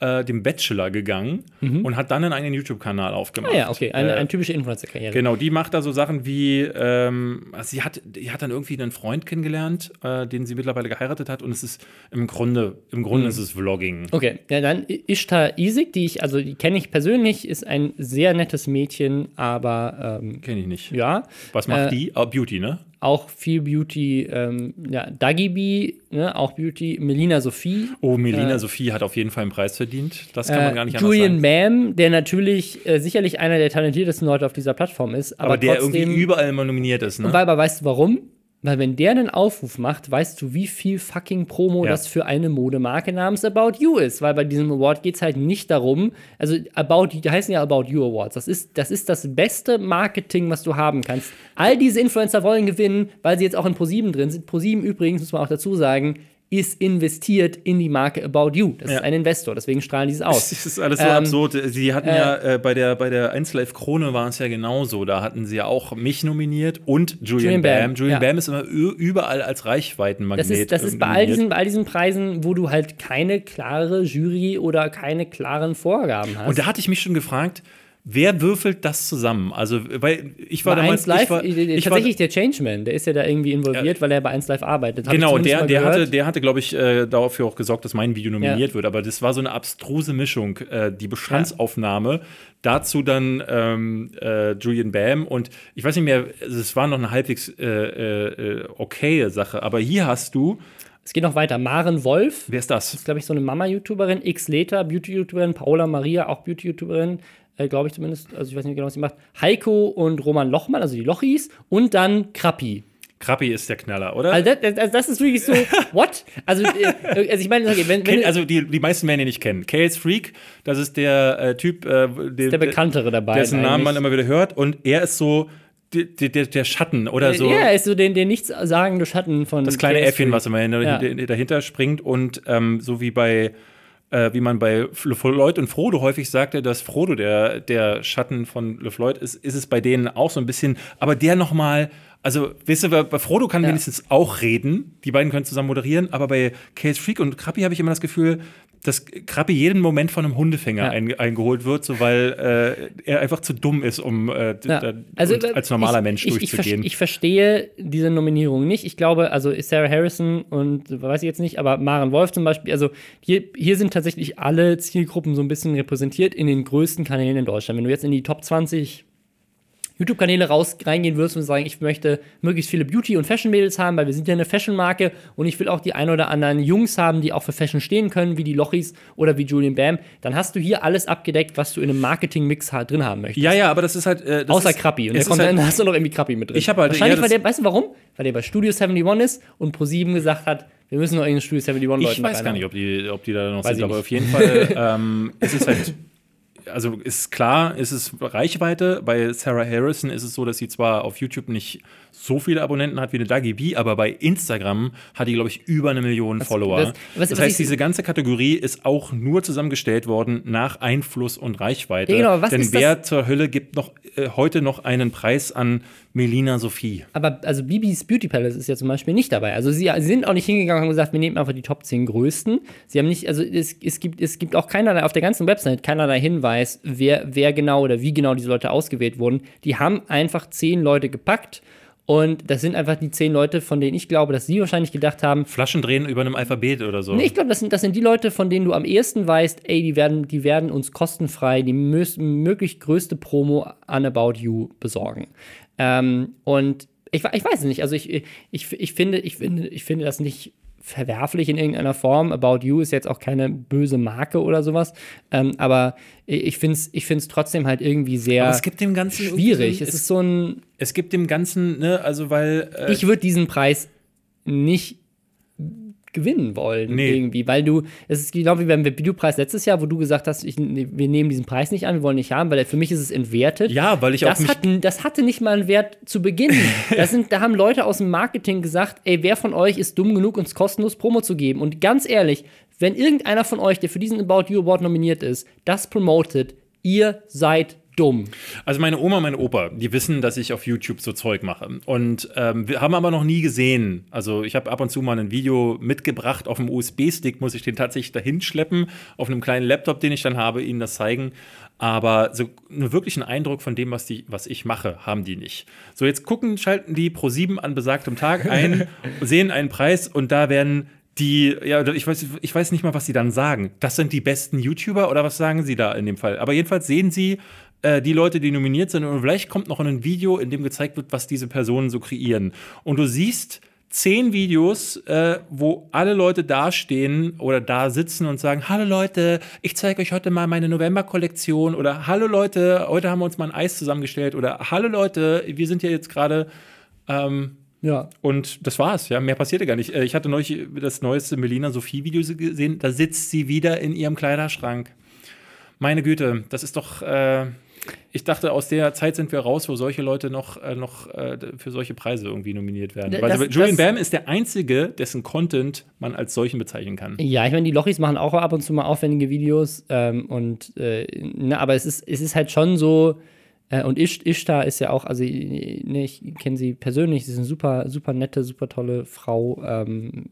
äh, dem Bachelor gegangen und hat dann einen eigenen YouTube-Kanal aufgemacht. Mhm. Ah ja, okay. Eine, Äh, eine typische Influencer-Karriere. Genau, die macht da so Sachen wie, ähm, also sie hat, die hat dann irgendwie einen Freund kennengelernt, äh, den sie mittlerweile geheiratet hat und es ist im Grunde, im Grunde Mhm. ist es Vlogging. Okay, ja, dann Ishtar Isik, die ich, also die kenne ich persönlich, ist ein sehr nettes Mädchen, aber ähm, Kenne ich nicht. ja, Was macht Äh, die? Oh, Beauty, ne? Auch viel Beauty, ähm, ja, Dagibi, ne, auch Beauty, Melina Sophie. Oh, Melina äh, Sophie hat auf jeden Fall einen Preis verdient. Das kann man gar nicht anders Julian sagen. Bam, der natürlich äh, sicherlich einer der talentiertesten Leute auf dieser Plattform ist, aber, Aber der trotzdem, irgendwie überall immer nominiert ist, ne? Weil, aber weißt du warum? Weil wenn der einen Aufruf macht, weißt du, wie viel fucking Promo Ja. das für eine Modemarke namens About You ist. Weil bei diesem Award geht es halt nicht darum, also About You, die heißen ja About You Awards. Das ist, das ist das beste Marketing, was du haben kannst. All diese Influencer wollen gewinnen, weil sie jetzt auch in ProSieben drin sind. ProSieben übrigens, muss man auch dazu sagen, ist investiert in die Marke About You. Das Ja. ist ein Investor, deswegen strahlen die es aus. Das ist alles so Ähm, absurd. Sie hatten ja äh, bei der, bei der 1 Live Krone war es ja genauso. Da hatten sie ja auch mich nominiert und Julian, Julian Bam, Bam. Julian ja. Bam ist immer überall als Reichweitenmagnet. Das ist, das ist bei all, diesen, bei all diesen Preisen, wo du halt keine klare Jury oder keine klaren Vorgaben hast. Und da hatte ich mich schon gefragt, wer würfelt das zusammen? Also, weil ich war bei damals. 1 Live, ich war, äh, ich war, tatsächlich der Changeman, der ist ja da irgendwie involviert, weil er bei 1 Live arbeitet. Hab Genau, der, der hatte, der hatte, glaube ich, äh, dafür auch gesorgt, dass mein Video nominiert Ja. wird. Aber das war so eine abstruse Mischung. Äh, die Bestandsaufnahme, dazu dann ähm, äh, Julian Bam und ich weiß nicht mehr, also es war noch eine halbwegs äh, äh, okaye Sache. Aber hier hast du, Es geht noch weiter. Maren Wolf, wer ist das? ist, glaube ich, so eine Mama-YouTuberin, X Leta, Beauty-YouTuberin, Paola Maria, auch Beauty-YouTuberin, äh, glaube ich zumindest. Also ich weiß nicht genau, was sie macht. Heiko und Roman Lochmann, also die Lochis. Und dann Krappi. Krappi ist der Knaller, oder? Also das, das, das ist wirklich so, what? Also, äh, also ich meine, okay, wenn, wenn also die, die meisten werden ihn nicht kennen. Chaos Freak, das ist der äh, Typ, äh, der, der bekanntere dabei. dessen Namen man immer wieder hört. Und er ist so der, der, der Schatten oder so. Ja, er ist so den, der nichtssagende Schatten von. das kleine Äffchen, was immer Ja. dahinter springt. Und ähm, so wie bei äh, wie man bei LeFloid und Frodo häufig sagte, dass Frodo der, der Schatten von LeFloid ist, ist es bei denen auch so ein bisschen, aber der noch mal also, weißt du, bei Frodo kann Ja. wenigstens auch reden. Die beiden können zusammen moderieren, aber bei Chaos Freak und Krappi habe ich immer das Gefühl, dass Krappi jeden Moment von einem Hundefänger Ja. ein, eingeholt wird, so weil äh, er einfach zu dumm ist, um äh, Ja. Also, als normaler ich, Mensch ich, durchzugehen. ich verstehe diese Nominierung nicht. Ich glaube, also Sarah Harrison und weiß ich jetzt nicht, aber Maren Wolf zum Beispiel, also hier, hier sind tatsächlich alle Zielgruppen so ein bisschen repräsentiert in den größten Kanälen in Deutschland. Wenn du jetzt in die Top 20 YouTube-Kanäle raus reingehen würdest und sagen, ich möchte möglichst viele Beauty- und Fashion-Mädels haben, weil wir sind ja eine Fashion-Marke und ich will auch die ein oder anderen Jungs haben, die auch für Fashion stehen können, wie die Lochis oder wie Julian Bam, dann hast du hier alles abgedeckt, was du in einem Marketing-Mix halt drin haben möchtest. ja, ja, aber das ist halt. Äh, das Außer ist, Krappi. Und der kommt ist halt, dann hast du noch irgendwie Krappi mit drin. Ich hab halt- Wahrscheinlich, ja, weil der, weißt du warum? Weil der bei Studio 71 ist und Pro7 gesagt hat, wir müssen noch irgendeinen Studio 71 Leuten Ich weiß gar nicht, ob die, ob die da noch Weiß sind, aber auf jeden Fall ähm, ist es halt. Also ist klar, ist es Reichweite. Bei Sarah Harrison ist es so, dass sie zwar auf YouTube nicht so viele Abonnenten hat wie eine Dagi B, aber bei Instagram hat die, glaube ich, über eine Million Follower. das- Das, was- was heißt, ich- diese ganze Kategorie ist auch nur zusammengestellt worden nach Einfluss und Reichweite. Ja, genau, was Denn ist das- wer zur Hölle gibt noch äh, heute noch einen Preis an Melina Sophie? Aber also Bibis Beauty Palace ist ja zum Beispiel nicht dabei. Also sie, sind auch nicht hingegangen und haben gesagt, wir nehmen einfach die Top 10 größten. Sie haben nicht, also es, es, gibt, es gibt auch keinerlei, auf der ganzen Website keinerlei Hinweis, wer, wer genau oder wie genau diese Leute ausgewählt wurden. Die haben einfach zehn Leute gepackt und das sind einfach die zehn Leute, von denen ich glaube, dass sie wahrscheinlich gedacht haben, Flaschen drehen über einem Alphabet oder so. Nee, ich glaube, das sind, das sind die Leute, von denen du am ehesten weißt, ey, die werden, die werden uns kostenfrei die mös- möglich größte Promo an About You besorgen. Ähm, und ich, ich weiß es nicht, also ich, ich, ich, finde, ich, finde, ich finde das nicht verwerflich in irgendeiner Form. About You ist jetzt auch keine böse Marke oder sowas. Ähm, aber ich finde es ich find's trotzdem halt irgendwie sehr Aber es gibt dem Ganzen schwierig. so- Es ist so ein. Es gibt dem Ganzen, ne, also weil. Äh, ich würde diesen Preis nicht gewinnen wollen Nee. irgendwie, weil du, es ist genau wie beim Videopreis letztes Jahr, wo du gesagt hast, ich, wir nehmen diesen Preis nicht an, wir wollen nicht haben, weil für mich ist es entwertet. ja, weil ich auch Das, mich. hat, das hatte nicht mal einen Wert zu Beginn. Das sind, da haben Leute aus dem Marketing gesagt, ey, wer von euch ist dumm genug, uns kostenlos Promo zu geben? Und ganz ehrlich, wenn irgendeiner von euch, der für diesen About You Award nominiert ist, das promotet, ihr seid dumm. Also meine Oma, mein Opa, die wissen, dass ich auf YouTube so Zeug mache. Und ähm, wir haben aber noch nie gesehen. Also ich habe ab und zu mal ein Video mitgebracht. Auf dem USB-Stick muss ich den tatsächlich dahin schleppen. Auf einem kleinen Laptop, den ich dann habe, ihnen das zeigen. Aber so einen wirklichen Eindruck von dem, was, die, was ich mache, haben die nicht. So, jetzt gucken, schalten die pro 7 an besagtem Tag ein, sehen einen Preis und da werden die, ja, ich weiß, ich weiß nicht mal, was sie dann sagen. Das sind die besten YouTuber oder was sagen sie da in dem Fall? Aber jedenfalls sehen sie äh, die Leute, die nominiert sind und vielleicht kommt noch ein Video, in dem gezeigt wird, was diese Personen so kreieren. Und du siehst zehn Videos, äh, wo alle Leute dastehen oder da sitzen und sagen, hallo Leute, ich zeige euch heute mal meine November-Kollektion oder hallo Leute, heute haben wir uns mal ein Eis zusammengestellt oder hallo Leute, wir sind ja jetzt gerade ähm, Ja. und das war's, ja. Mehr passierte gar nicht. Äh, Ich hatte neulich das neueste Melina Sophie-Video gesehen. Da sitzt sie wieder in ihrem Kleiderschrank. Meine Güte, das ist doch. Äh, ich dachte, aus der Zeit sind wir raus, wo solche Leute noch, äh, noch äh, für solche Preise irgendwie nominiert werden. Das- Weil Julian Bam ist der einzige, dessen Content man als solchen bezeichnen kann. Ja, ich meine, die Lochis machen auch ab und zu mal aufwendige Videos. Ähm, und äh, ne, aber es ist, es ist halt schon so. Äh, und Ish, Ishtar ist ja auch, also ne, ich kenne sie persönlich, sie ist eine super, super nette, super tolle Frau. Ähm,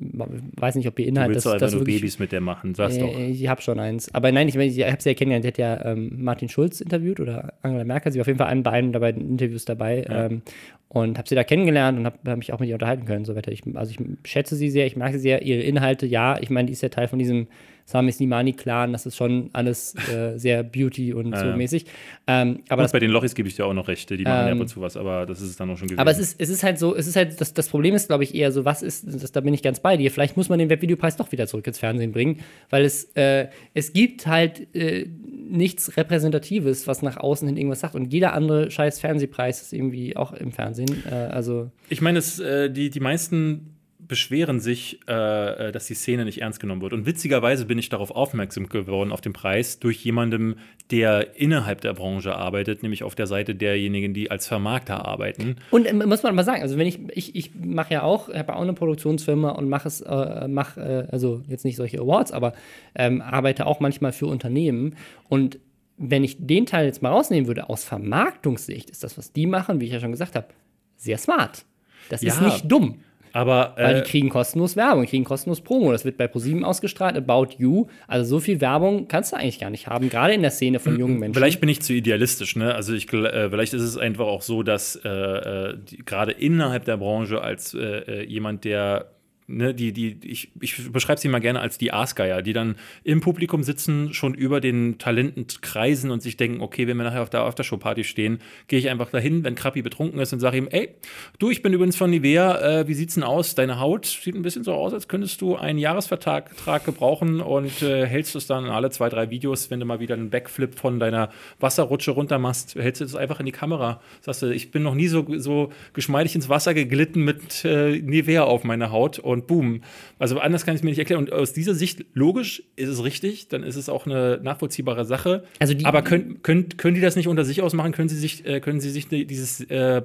weiß nicht, ob ihr Du Inhalt willst das, doch einfach das nur wirklich- Babys mit der machen, sag's doch. Äh, Ich habe schon eins. Aber nein, ich, ich habe sie ja kennengelernt. Die hat ja ähm, Martin Schulz interviewt oder Angela Merkel. Sie war auf jeden Fall an beiden beiden Interviews dabei. Ähm, und habe sie da kennengelernt und habe hab mich auch mit ihr unterhalten können. So weiter. Ich, also ich schätze sie sehr, ich mag sie sehr. Ihre Inhalte, ja, ich meine, die ist ja Teil von diesem Sami Slimani-Clan. Das ist schon alles äh, sehr Beauty und Ja, so ja. mäßig. Ähm, aber Und das bei den Lochis gebe ich dir auch noch Rechte, die machen ja Ähm, ab und zu was, aber das ist es dann auch schon gewesen. aber es ist, es ist halt so, es ist halt, das, das Problem ist, glaube ich, eher so, was ist, das, da bin ich ganz bei dir. Vielleicht muss man den Webvideopreis doch wieder zurück ins Fernsehen bringen, weil es, äh, es gibt halt äh, nichts Repräsentatives, was nach außen hin irgendwas sagt. Und jeder andere scheiß Fernsehpreis ist irgendwie auch im Fernsehen Fernsehen. Äh, also ich meine, äh, die, die meisten beschweren sich, äh, äh, dass die Szene nicht ernst genommen wird. Und witzigerweise bin ich darauf aufmerksam geworden, auf den Preis, durch jemandem, der innerhalb der Branche arbeitet, nämlich auf der Seite derjenigen, die als Vermarkter arbeiten. Und äh, muss man mal sagen, also wenn ich, ich, ich mache ja auch, habe auch eine Produktionsfirma und mache es, äh, mache, äh, also jetzt nicht solche Awards, aber ähm, arbeite auch manchmal für Unternehmen. Und wenn ich den Teil jetzt mal rausnehmen würde, aus Vermarktungssicht ist das, was die machen, wie ich ja schon gesagt habe, sehr smart. Das ja, ist nicht dumm. Aber, Weil die äh, kriegen kostenlos Werbung, kriegen kostenlos Promo. Das wird bei ProSieben ausgestrahlt, About You. Also so viel Werbung kannst du eigentlich gar nicht haben, gerade in der Szene von jungen Menschen. Vielleicht bin ich zu idealistisch, ne? Also ich, äh, vielleicht ist es einfach auch so, dass äh, äh gerade innerhalb der Branche als äh, äh, jemand, der ne, die, die, ich, ich beschreibe sie mal gerne als die Aasgeier, die dann im Publikum sitzen, schon über den Talenten kreisen und sich denken, okay, wenn wir nachher auf der Aftershow-Party stehen, gehe ich einfach dahin, wenn Krappi betrunken ist und sage ihm, ey, du, ich bin übrigens von Nivea, äh, wie sieht's denn aus? Deine Haut sieht ein bisschen so aus, als könntest du einen Jahresvertrag gebrauchen und äh, hältst es dann alle zwei, drei Videos, wenn du mal wieder einen Backflip von deiner Wasserrutsche runter machst, hältst du das einfach in die Kamera. Sagst du, ich bin noch nie so, so geschmeidig ins Wasser geglitten mit äh, Nivea auf meiner Haut und und boom. Also anders kann ich es mir nicht erklären. Und aus dieser Sicht, logisch ist es richtig, dann ist es auch eine nachvollziehbare Sache. Also die, Aber können, können, können die das nicht unter sich ausmachen? Können sie sich, äh, können sie sich dieses, äh,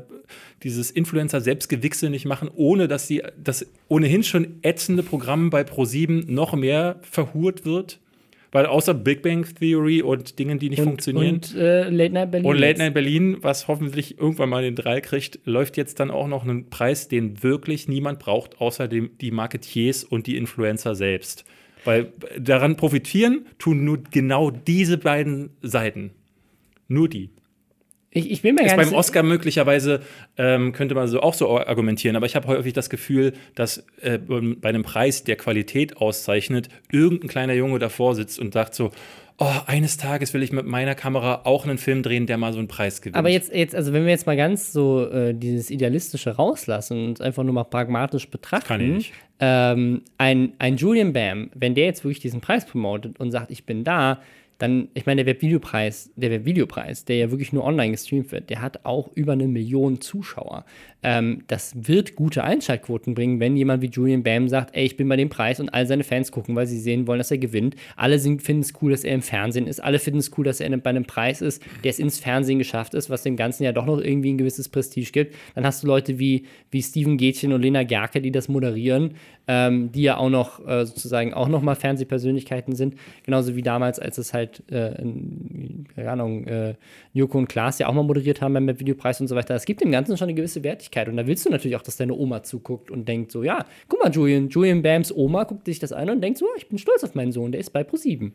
dieses Influencer-Selbstgewichse nicht machen, ohne dass sie das ohnehin schon ätzende Programm bei Pro7 noch mehr verhurt wird? Weil außer Big Bang Theory und Dingen, die nicht und, funktionieren. Und äh, Late Night Berlin. Und Late Night Berlin, was hoffentlich irgendwann mal den Drall kriegt, läuft jetzt dann auch noch einen Preis, den wirklich niemand braucht, außer dem, die Marketiers und die Influencer selbst. Weil daran profitieren tun nur genau diese beiden Seiten. Nur die. Ich, ich bin mir ist beim Oscar möglicherweise ähm, könnte man so auch so argumentieren, aber ich habe häufig das Gefühl, dass äh, bei einem Preis, der Qualität auszeichnet, irgendein kleiner Junge davor sitzt und sagt so, oh, eines Tages will ich mit meiner Kamera auch einen Film drehen, der mal so einen Preis gewinnt. Aber jetzt, jetzt also wenn wir jetzt mal ganz so äh, dieses Idealistische rauslassen und einfach nur mal pragmatisch betrachten, Kann ich nicht. Ähm, ein, ein Julian Bam, wenn der jetzt wirklich diesen Preis promotet und sagt, ich bin da, dann, ich meine, der Webvideopreis, der Webvideopreis, der ja wirklich nur online gestreamt wird, der hat auch über eine Million Zuschauer. Ähm, das wird gute Einschaltquoten bringen, wenn jemand wie Julian Bam sagt, ey, ich bin bei dem Preis und all seine Fans gucken, weil sie sehen wollen, dass er gewinnt. Alle finden es cool, dass er im Fernsehen ist. Alle finden es cool, dass er bei einem Preis ist, der es ins Fernsehen geschafft ist, was dem Ganzen ja doch noch irgendwie ein gewisses Prestige gibt. Dann hast du Leute wie, wie Steven Gätchen und Lena Gerke, die das moderieren, ähm, die ja auch noch äh, sozusagen auch noch mal Fernsehpersönlichkeiten sind. Genauso wie damals, als es halt, äh, keine Ahnung, äh, Joko und Klaas ja auch mal moderiert haben beim Videopreis und so weiter. Es gibt dem Ganzen schon eine gewisse Wertigkeit. Und da willst du natürlich auch, dass deine Oma zuguckt und denkt so, ja, guck mal, Julian, Julian Bams Oma guckt sich das an und denkt so, ich bin stolz auf meinen Sohn, der ist bei Pro7.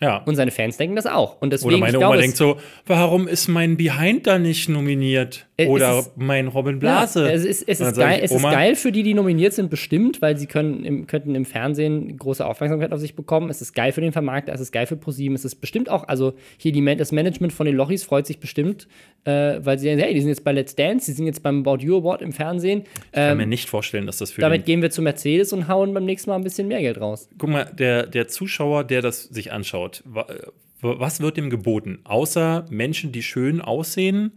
Ja. Und seine Fans denken das auch. Und deswegen, Oder meine Oma denkt so, warum ist mein Behind da nicht nominiert? Oder ist, mein Robin Blase. Ja, es ist, es ist geil, ich, es ist geil für die, die nominiert sind, bestimmt, weil sie können im, könnten im Fernsehen große Aufmerksamkeit auf sich bekommen. Es ist geil für den Vermarkter, es ist geil für ProSieben. Es ist bestimmt auch, also hier die, das Management von den Lochis freut sich bestimmt, äh, weil sie sagen, hey, die sind jetzt bei Let's Dance, die sind jetzt beim About You Award im Fernsehen. Ich kann ähm, mir nicht vorstellen, dass das für Damit gehen wir zu Mercedes und hauen beim nächsten Mal ein bisschen mehr Geld raus. Guck mal, der, der Zuschauer, der das sich anschaut, was wird ihm geboten? Außer Menschen, die schön aussehen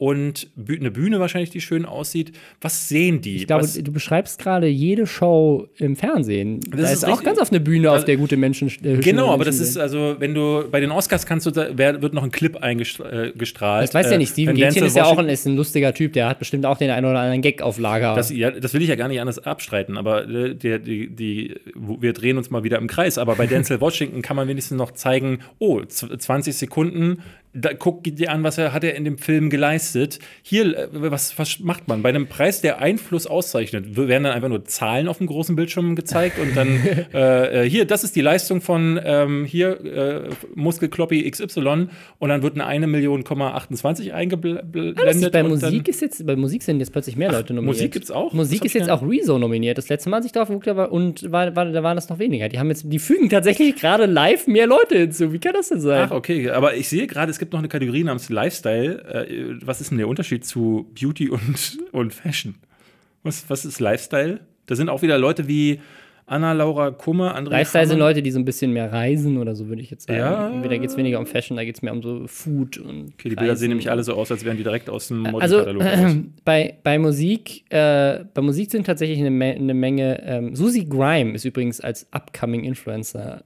und eine Bühne wahrscheinlich, die schön aussieht. Was sehen die? Ich glaube, Was? du beschreibst gerade jede Show im Fernsehen. Das da ist, ist auch ganz auf eine Bühne, also, auf der gute Menschen äh, Genau, aber das ist also, wenn du bei den Oscars kannst du, da wird noch ein Clip eingestrahlt. Äh, das weiß ja nicht. Steven Gätchen ist ja auch ein, ist ein lustiger Typ, der hat bestimmt auch den einen oder anderen Gag auf Lager. Das, ja, das will ich ja gar nicht anders abstreiten, aber äh, der, die, die, wir drehen uns mal wieder im Kreis. Aber bei Denzel Washington kann man wenigstens noch zeigen, oh, 20 Sekunden da, guck dir an, was er hat er in dem Film geleistet. Hier, äh, was, was macht man? Bei einem Preis, der Einfluss auszeichnet, werden dann einfach nur Zahlen auf dem großen Bildschirm gezeigt und dann äh, äh, hier, das ist die Leistung von ähm, hier äh, Muskelkloppi XY und dann wird eine 1 Million, 28 eingeblendet. Ah, bei Musik ist jetzt, bei Musik sind jetzt plötzlich mehr Leute nominiert. Musik gibt's auch? Musik ist jetzt auch Rezo nominiert. Das letzte Mal, als ich drauf geguckt habe, und war, war, da waren das noch weniger. Die haben jetzt, die fügen tatsächlich gerade live mehr Leute hinzu. Wie kann das denn sein? Ach, okay, aber ich sehe gerade, es gibt noch eine Kategorie namens Lifestyle. Äh, was ist denn der Unterschied zu Beauty und, und Fashion? Was, was ist Lifestyle? Da sind auch wieder Leute wie Anna Laura Kummer, André Lifestyle sind. Leute, die so ein bisschen mehr reisen oder so, würde ich jetzt sagen. Ja. Da geht es weniger um Fashion, da geht es mehr um so Food und. Okay, die Bilder Reisen. sehen nämlich alle so aus, als wären die direkt aus dem Also Modikatalog. raus. bei, bei Musik, äh, bei Musik sind tatsächlich eine, Me eine Menge. Ähm, Susie Grime ist übrigens als Upcoming Influencer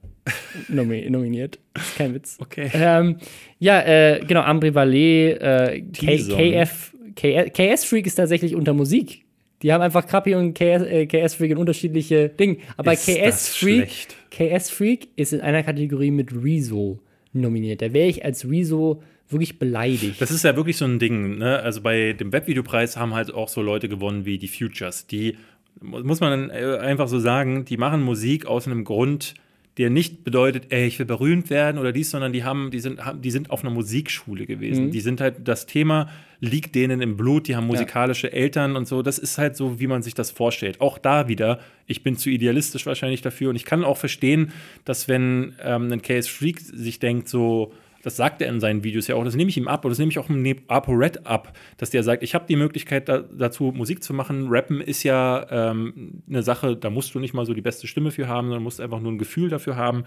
nomi nominiert. Kein Witz. Okay. Ähm, ja, äh, genau, Ambri Valet, äh. KF, K- KS Freak ist tatsächlich unter Musik. Die haben einfach Krappi und KS, äh, KS Freak in unterschiedliche Dinge. Aber Ist KS Freak? KS Freak ist in einer Kategorie mit Rezo nominiert. Da wäre ich als Rezo wirklich beleidigt. Das ist ja wirklich so ein Ding. Ne? Also bei dem Webvideopreis haben halt auch so Leute gewonnen wie die Futures. Die, mu- muss man äh, einfach so sagen, die machen Musik aus einem Grund, der nicht bedeutet, ey, ich will berühmt werden oder dies, sondern die haben, die sind, haben, die sind auf einer Musikschule Mhm. gewesen. Die sind halt, das Thema liegt denen im Blut, die haben musikalische Eltern und so. Das ist halt so, wie man sich das vorstellt. Auch da wieder, ich bin zu idealistisch wahrscheinlich dafür und ich kann auch verstehen, dass wenn ähm, ein Case Freak sich denkt, so, das sagt er in seinen Videos ja auch, das nehme ich ihm ab und das nehme ich auch im ApoRed ab, dass der sagt, ich habe die Möglichkeit da, dazu, Musik zu machen. Rappen ist ja ähm, eine Sache, da musst du nicht mal so die beste Stimme für haben, sondern musst einfach nur ein Gefühl dafür haben.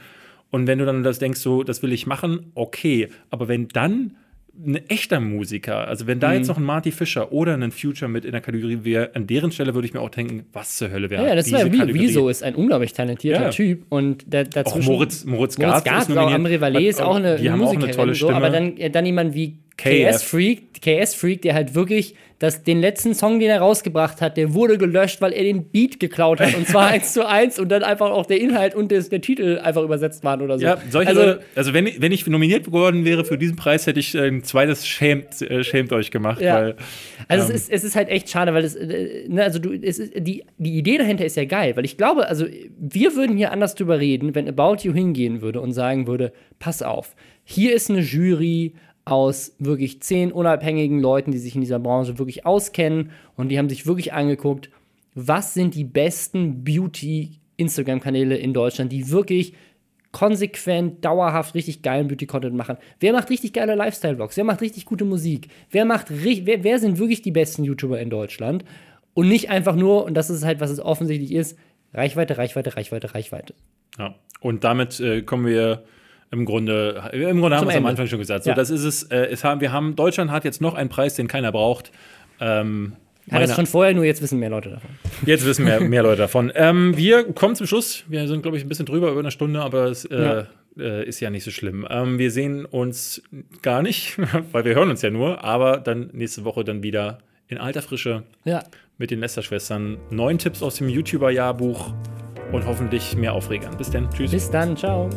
Und wenn du dann das denkst, so, das will ich machen, okay. Aber wenn dann ein echter Musiker, also wenn da Mhm. jetzt noch ein Marty Fischer oder ein Future mit in der Kategorie wäre, an deren Stelle würde ich mir auch denken, was zur Hölle wäre Ja, das war diese Re Kategorie? Rezo ist ein unglaublich talentierter Ja. Typ und da, Auch dazwischen Moritz, Moritz Moritz Garz, Garz, ist auch. Amri Valet ist auch eine, Die haben auch eine Musikerin, tolle so, Stimme. aber dann, äh, dann jemand wie. KS Freak, KS Freak, der halt wirklich das, den letzten Song, den er rausgebracht hat, der wurde gelöscht, weil er den Beat geklaut hat und zwar eins zu eins und dann einfach auch der Inhalt und das, der Titel einfach übersetzt waren oder so. Ja, solche also, also, also wenn, ich- wenn ich nominiert geworden wäre für diesen Preis, hätte ich ein zweites Schämt, äh, Schämt euch gemacht, Ja. weil Also Ähm. es, ist, es ist halt echt schade, weil es, äh, ne, also du, es ist, die, die Idee dahinter ist ja geil, weil ich glaube, also wir würden hier anders drüber reden, wenn About You hingehen würde und sagen würde, pass auf, hier ist eine Jury aus wirklich zehn unabhängigen Leuten, die sich in dieser Branche wirklich auskennen und die haben sich wirklich angeguckt, was sind die besten Beauty-Instagram-Kanäle in Deutschland, die wirklich konsequent, dauerhaft richtig geilen Beauty-Content machen. Wer macht richtig geile Lifestyle-Vlogs? Wer macht richtig gute Musik? Wer macht wer, wer sind wirklich die besten YouTuber in Deutschland? Und nicht einfach nur, und das ist halt, was es offensichtlich ist, Reichweite, Reichweite, Reichweite, Reichweite. Ja. Und damit äh, kommen wir im Grunde, im Grunde haben wir es am. Anfang schon gesagt. So, Ja. das ist es. Äh, es haben, wir haben, Deutschland hat jetzt noch einen Preis, den keiner braucht. Ähm, Hat das meine- schon vorher, nur jetzt wissen mehr Leute davon. Jetzt wissen mehr, mehr Leute davon. Ähm, wir kommen zum Schluss. Wir sind, glaube ich, ein bisschen drüber über eine Stunde, aber es äh, Ja. äh, ist ja nicht so schlimm. Ähm, wir sehen uns gar nicht, weil wir hören uns ja nur, aber dann nächste Woche dann wieder in alter Frische Ja. mit den Lester-Schwestern. Neun Tipps aus dem YouTuber-Jahrbuch und hoffentlich mehr Aufregern. Bis dann. Tschüss. Bis dann, ciao.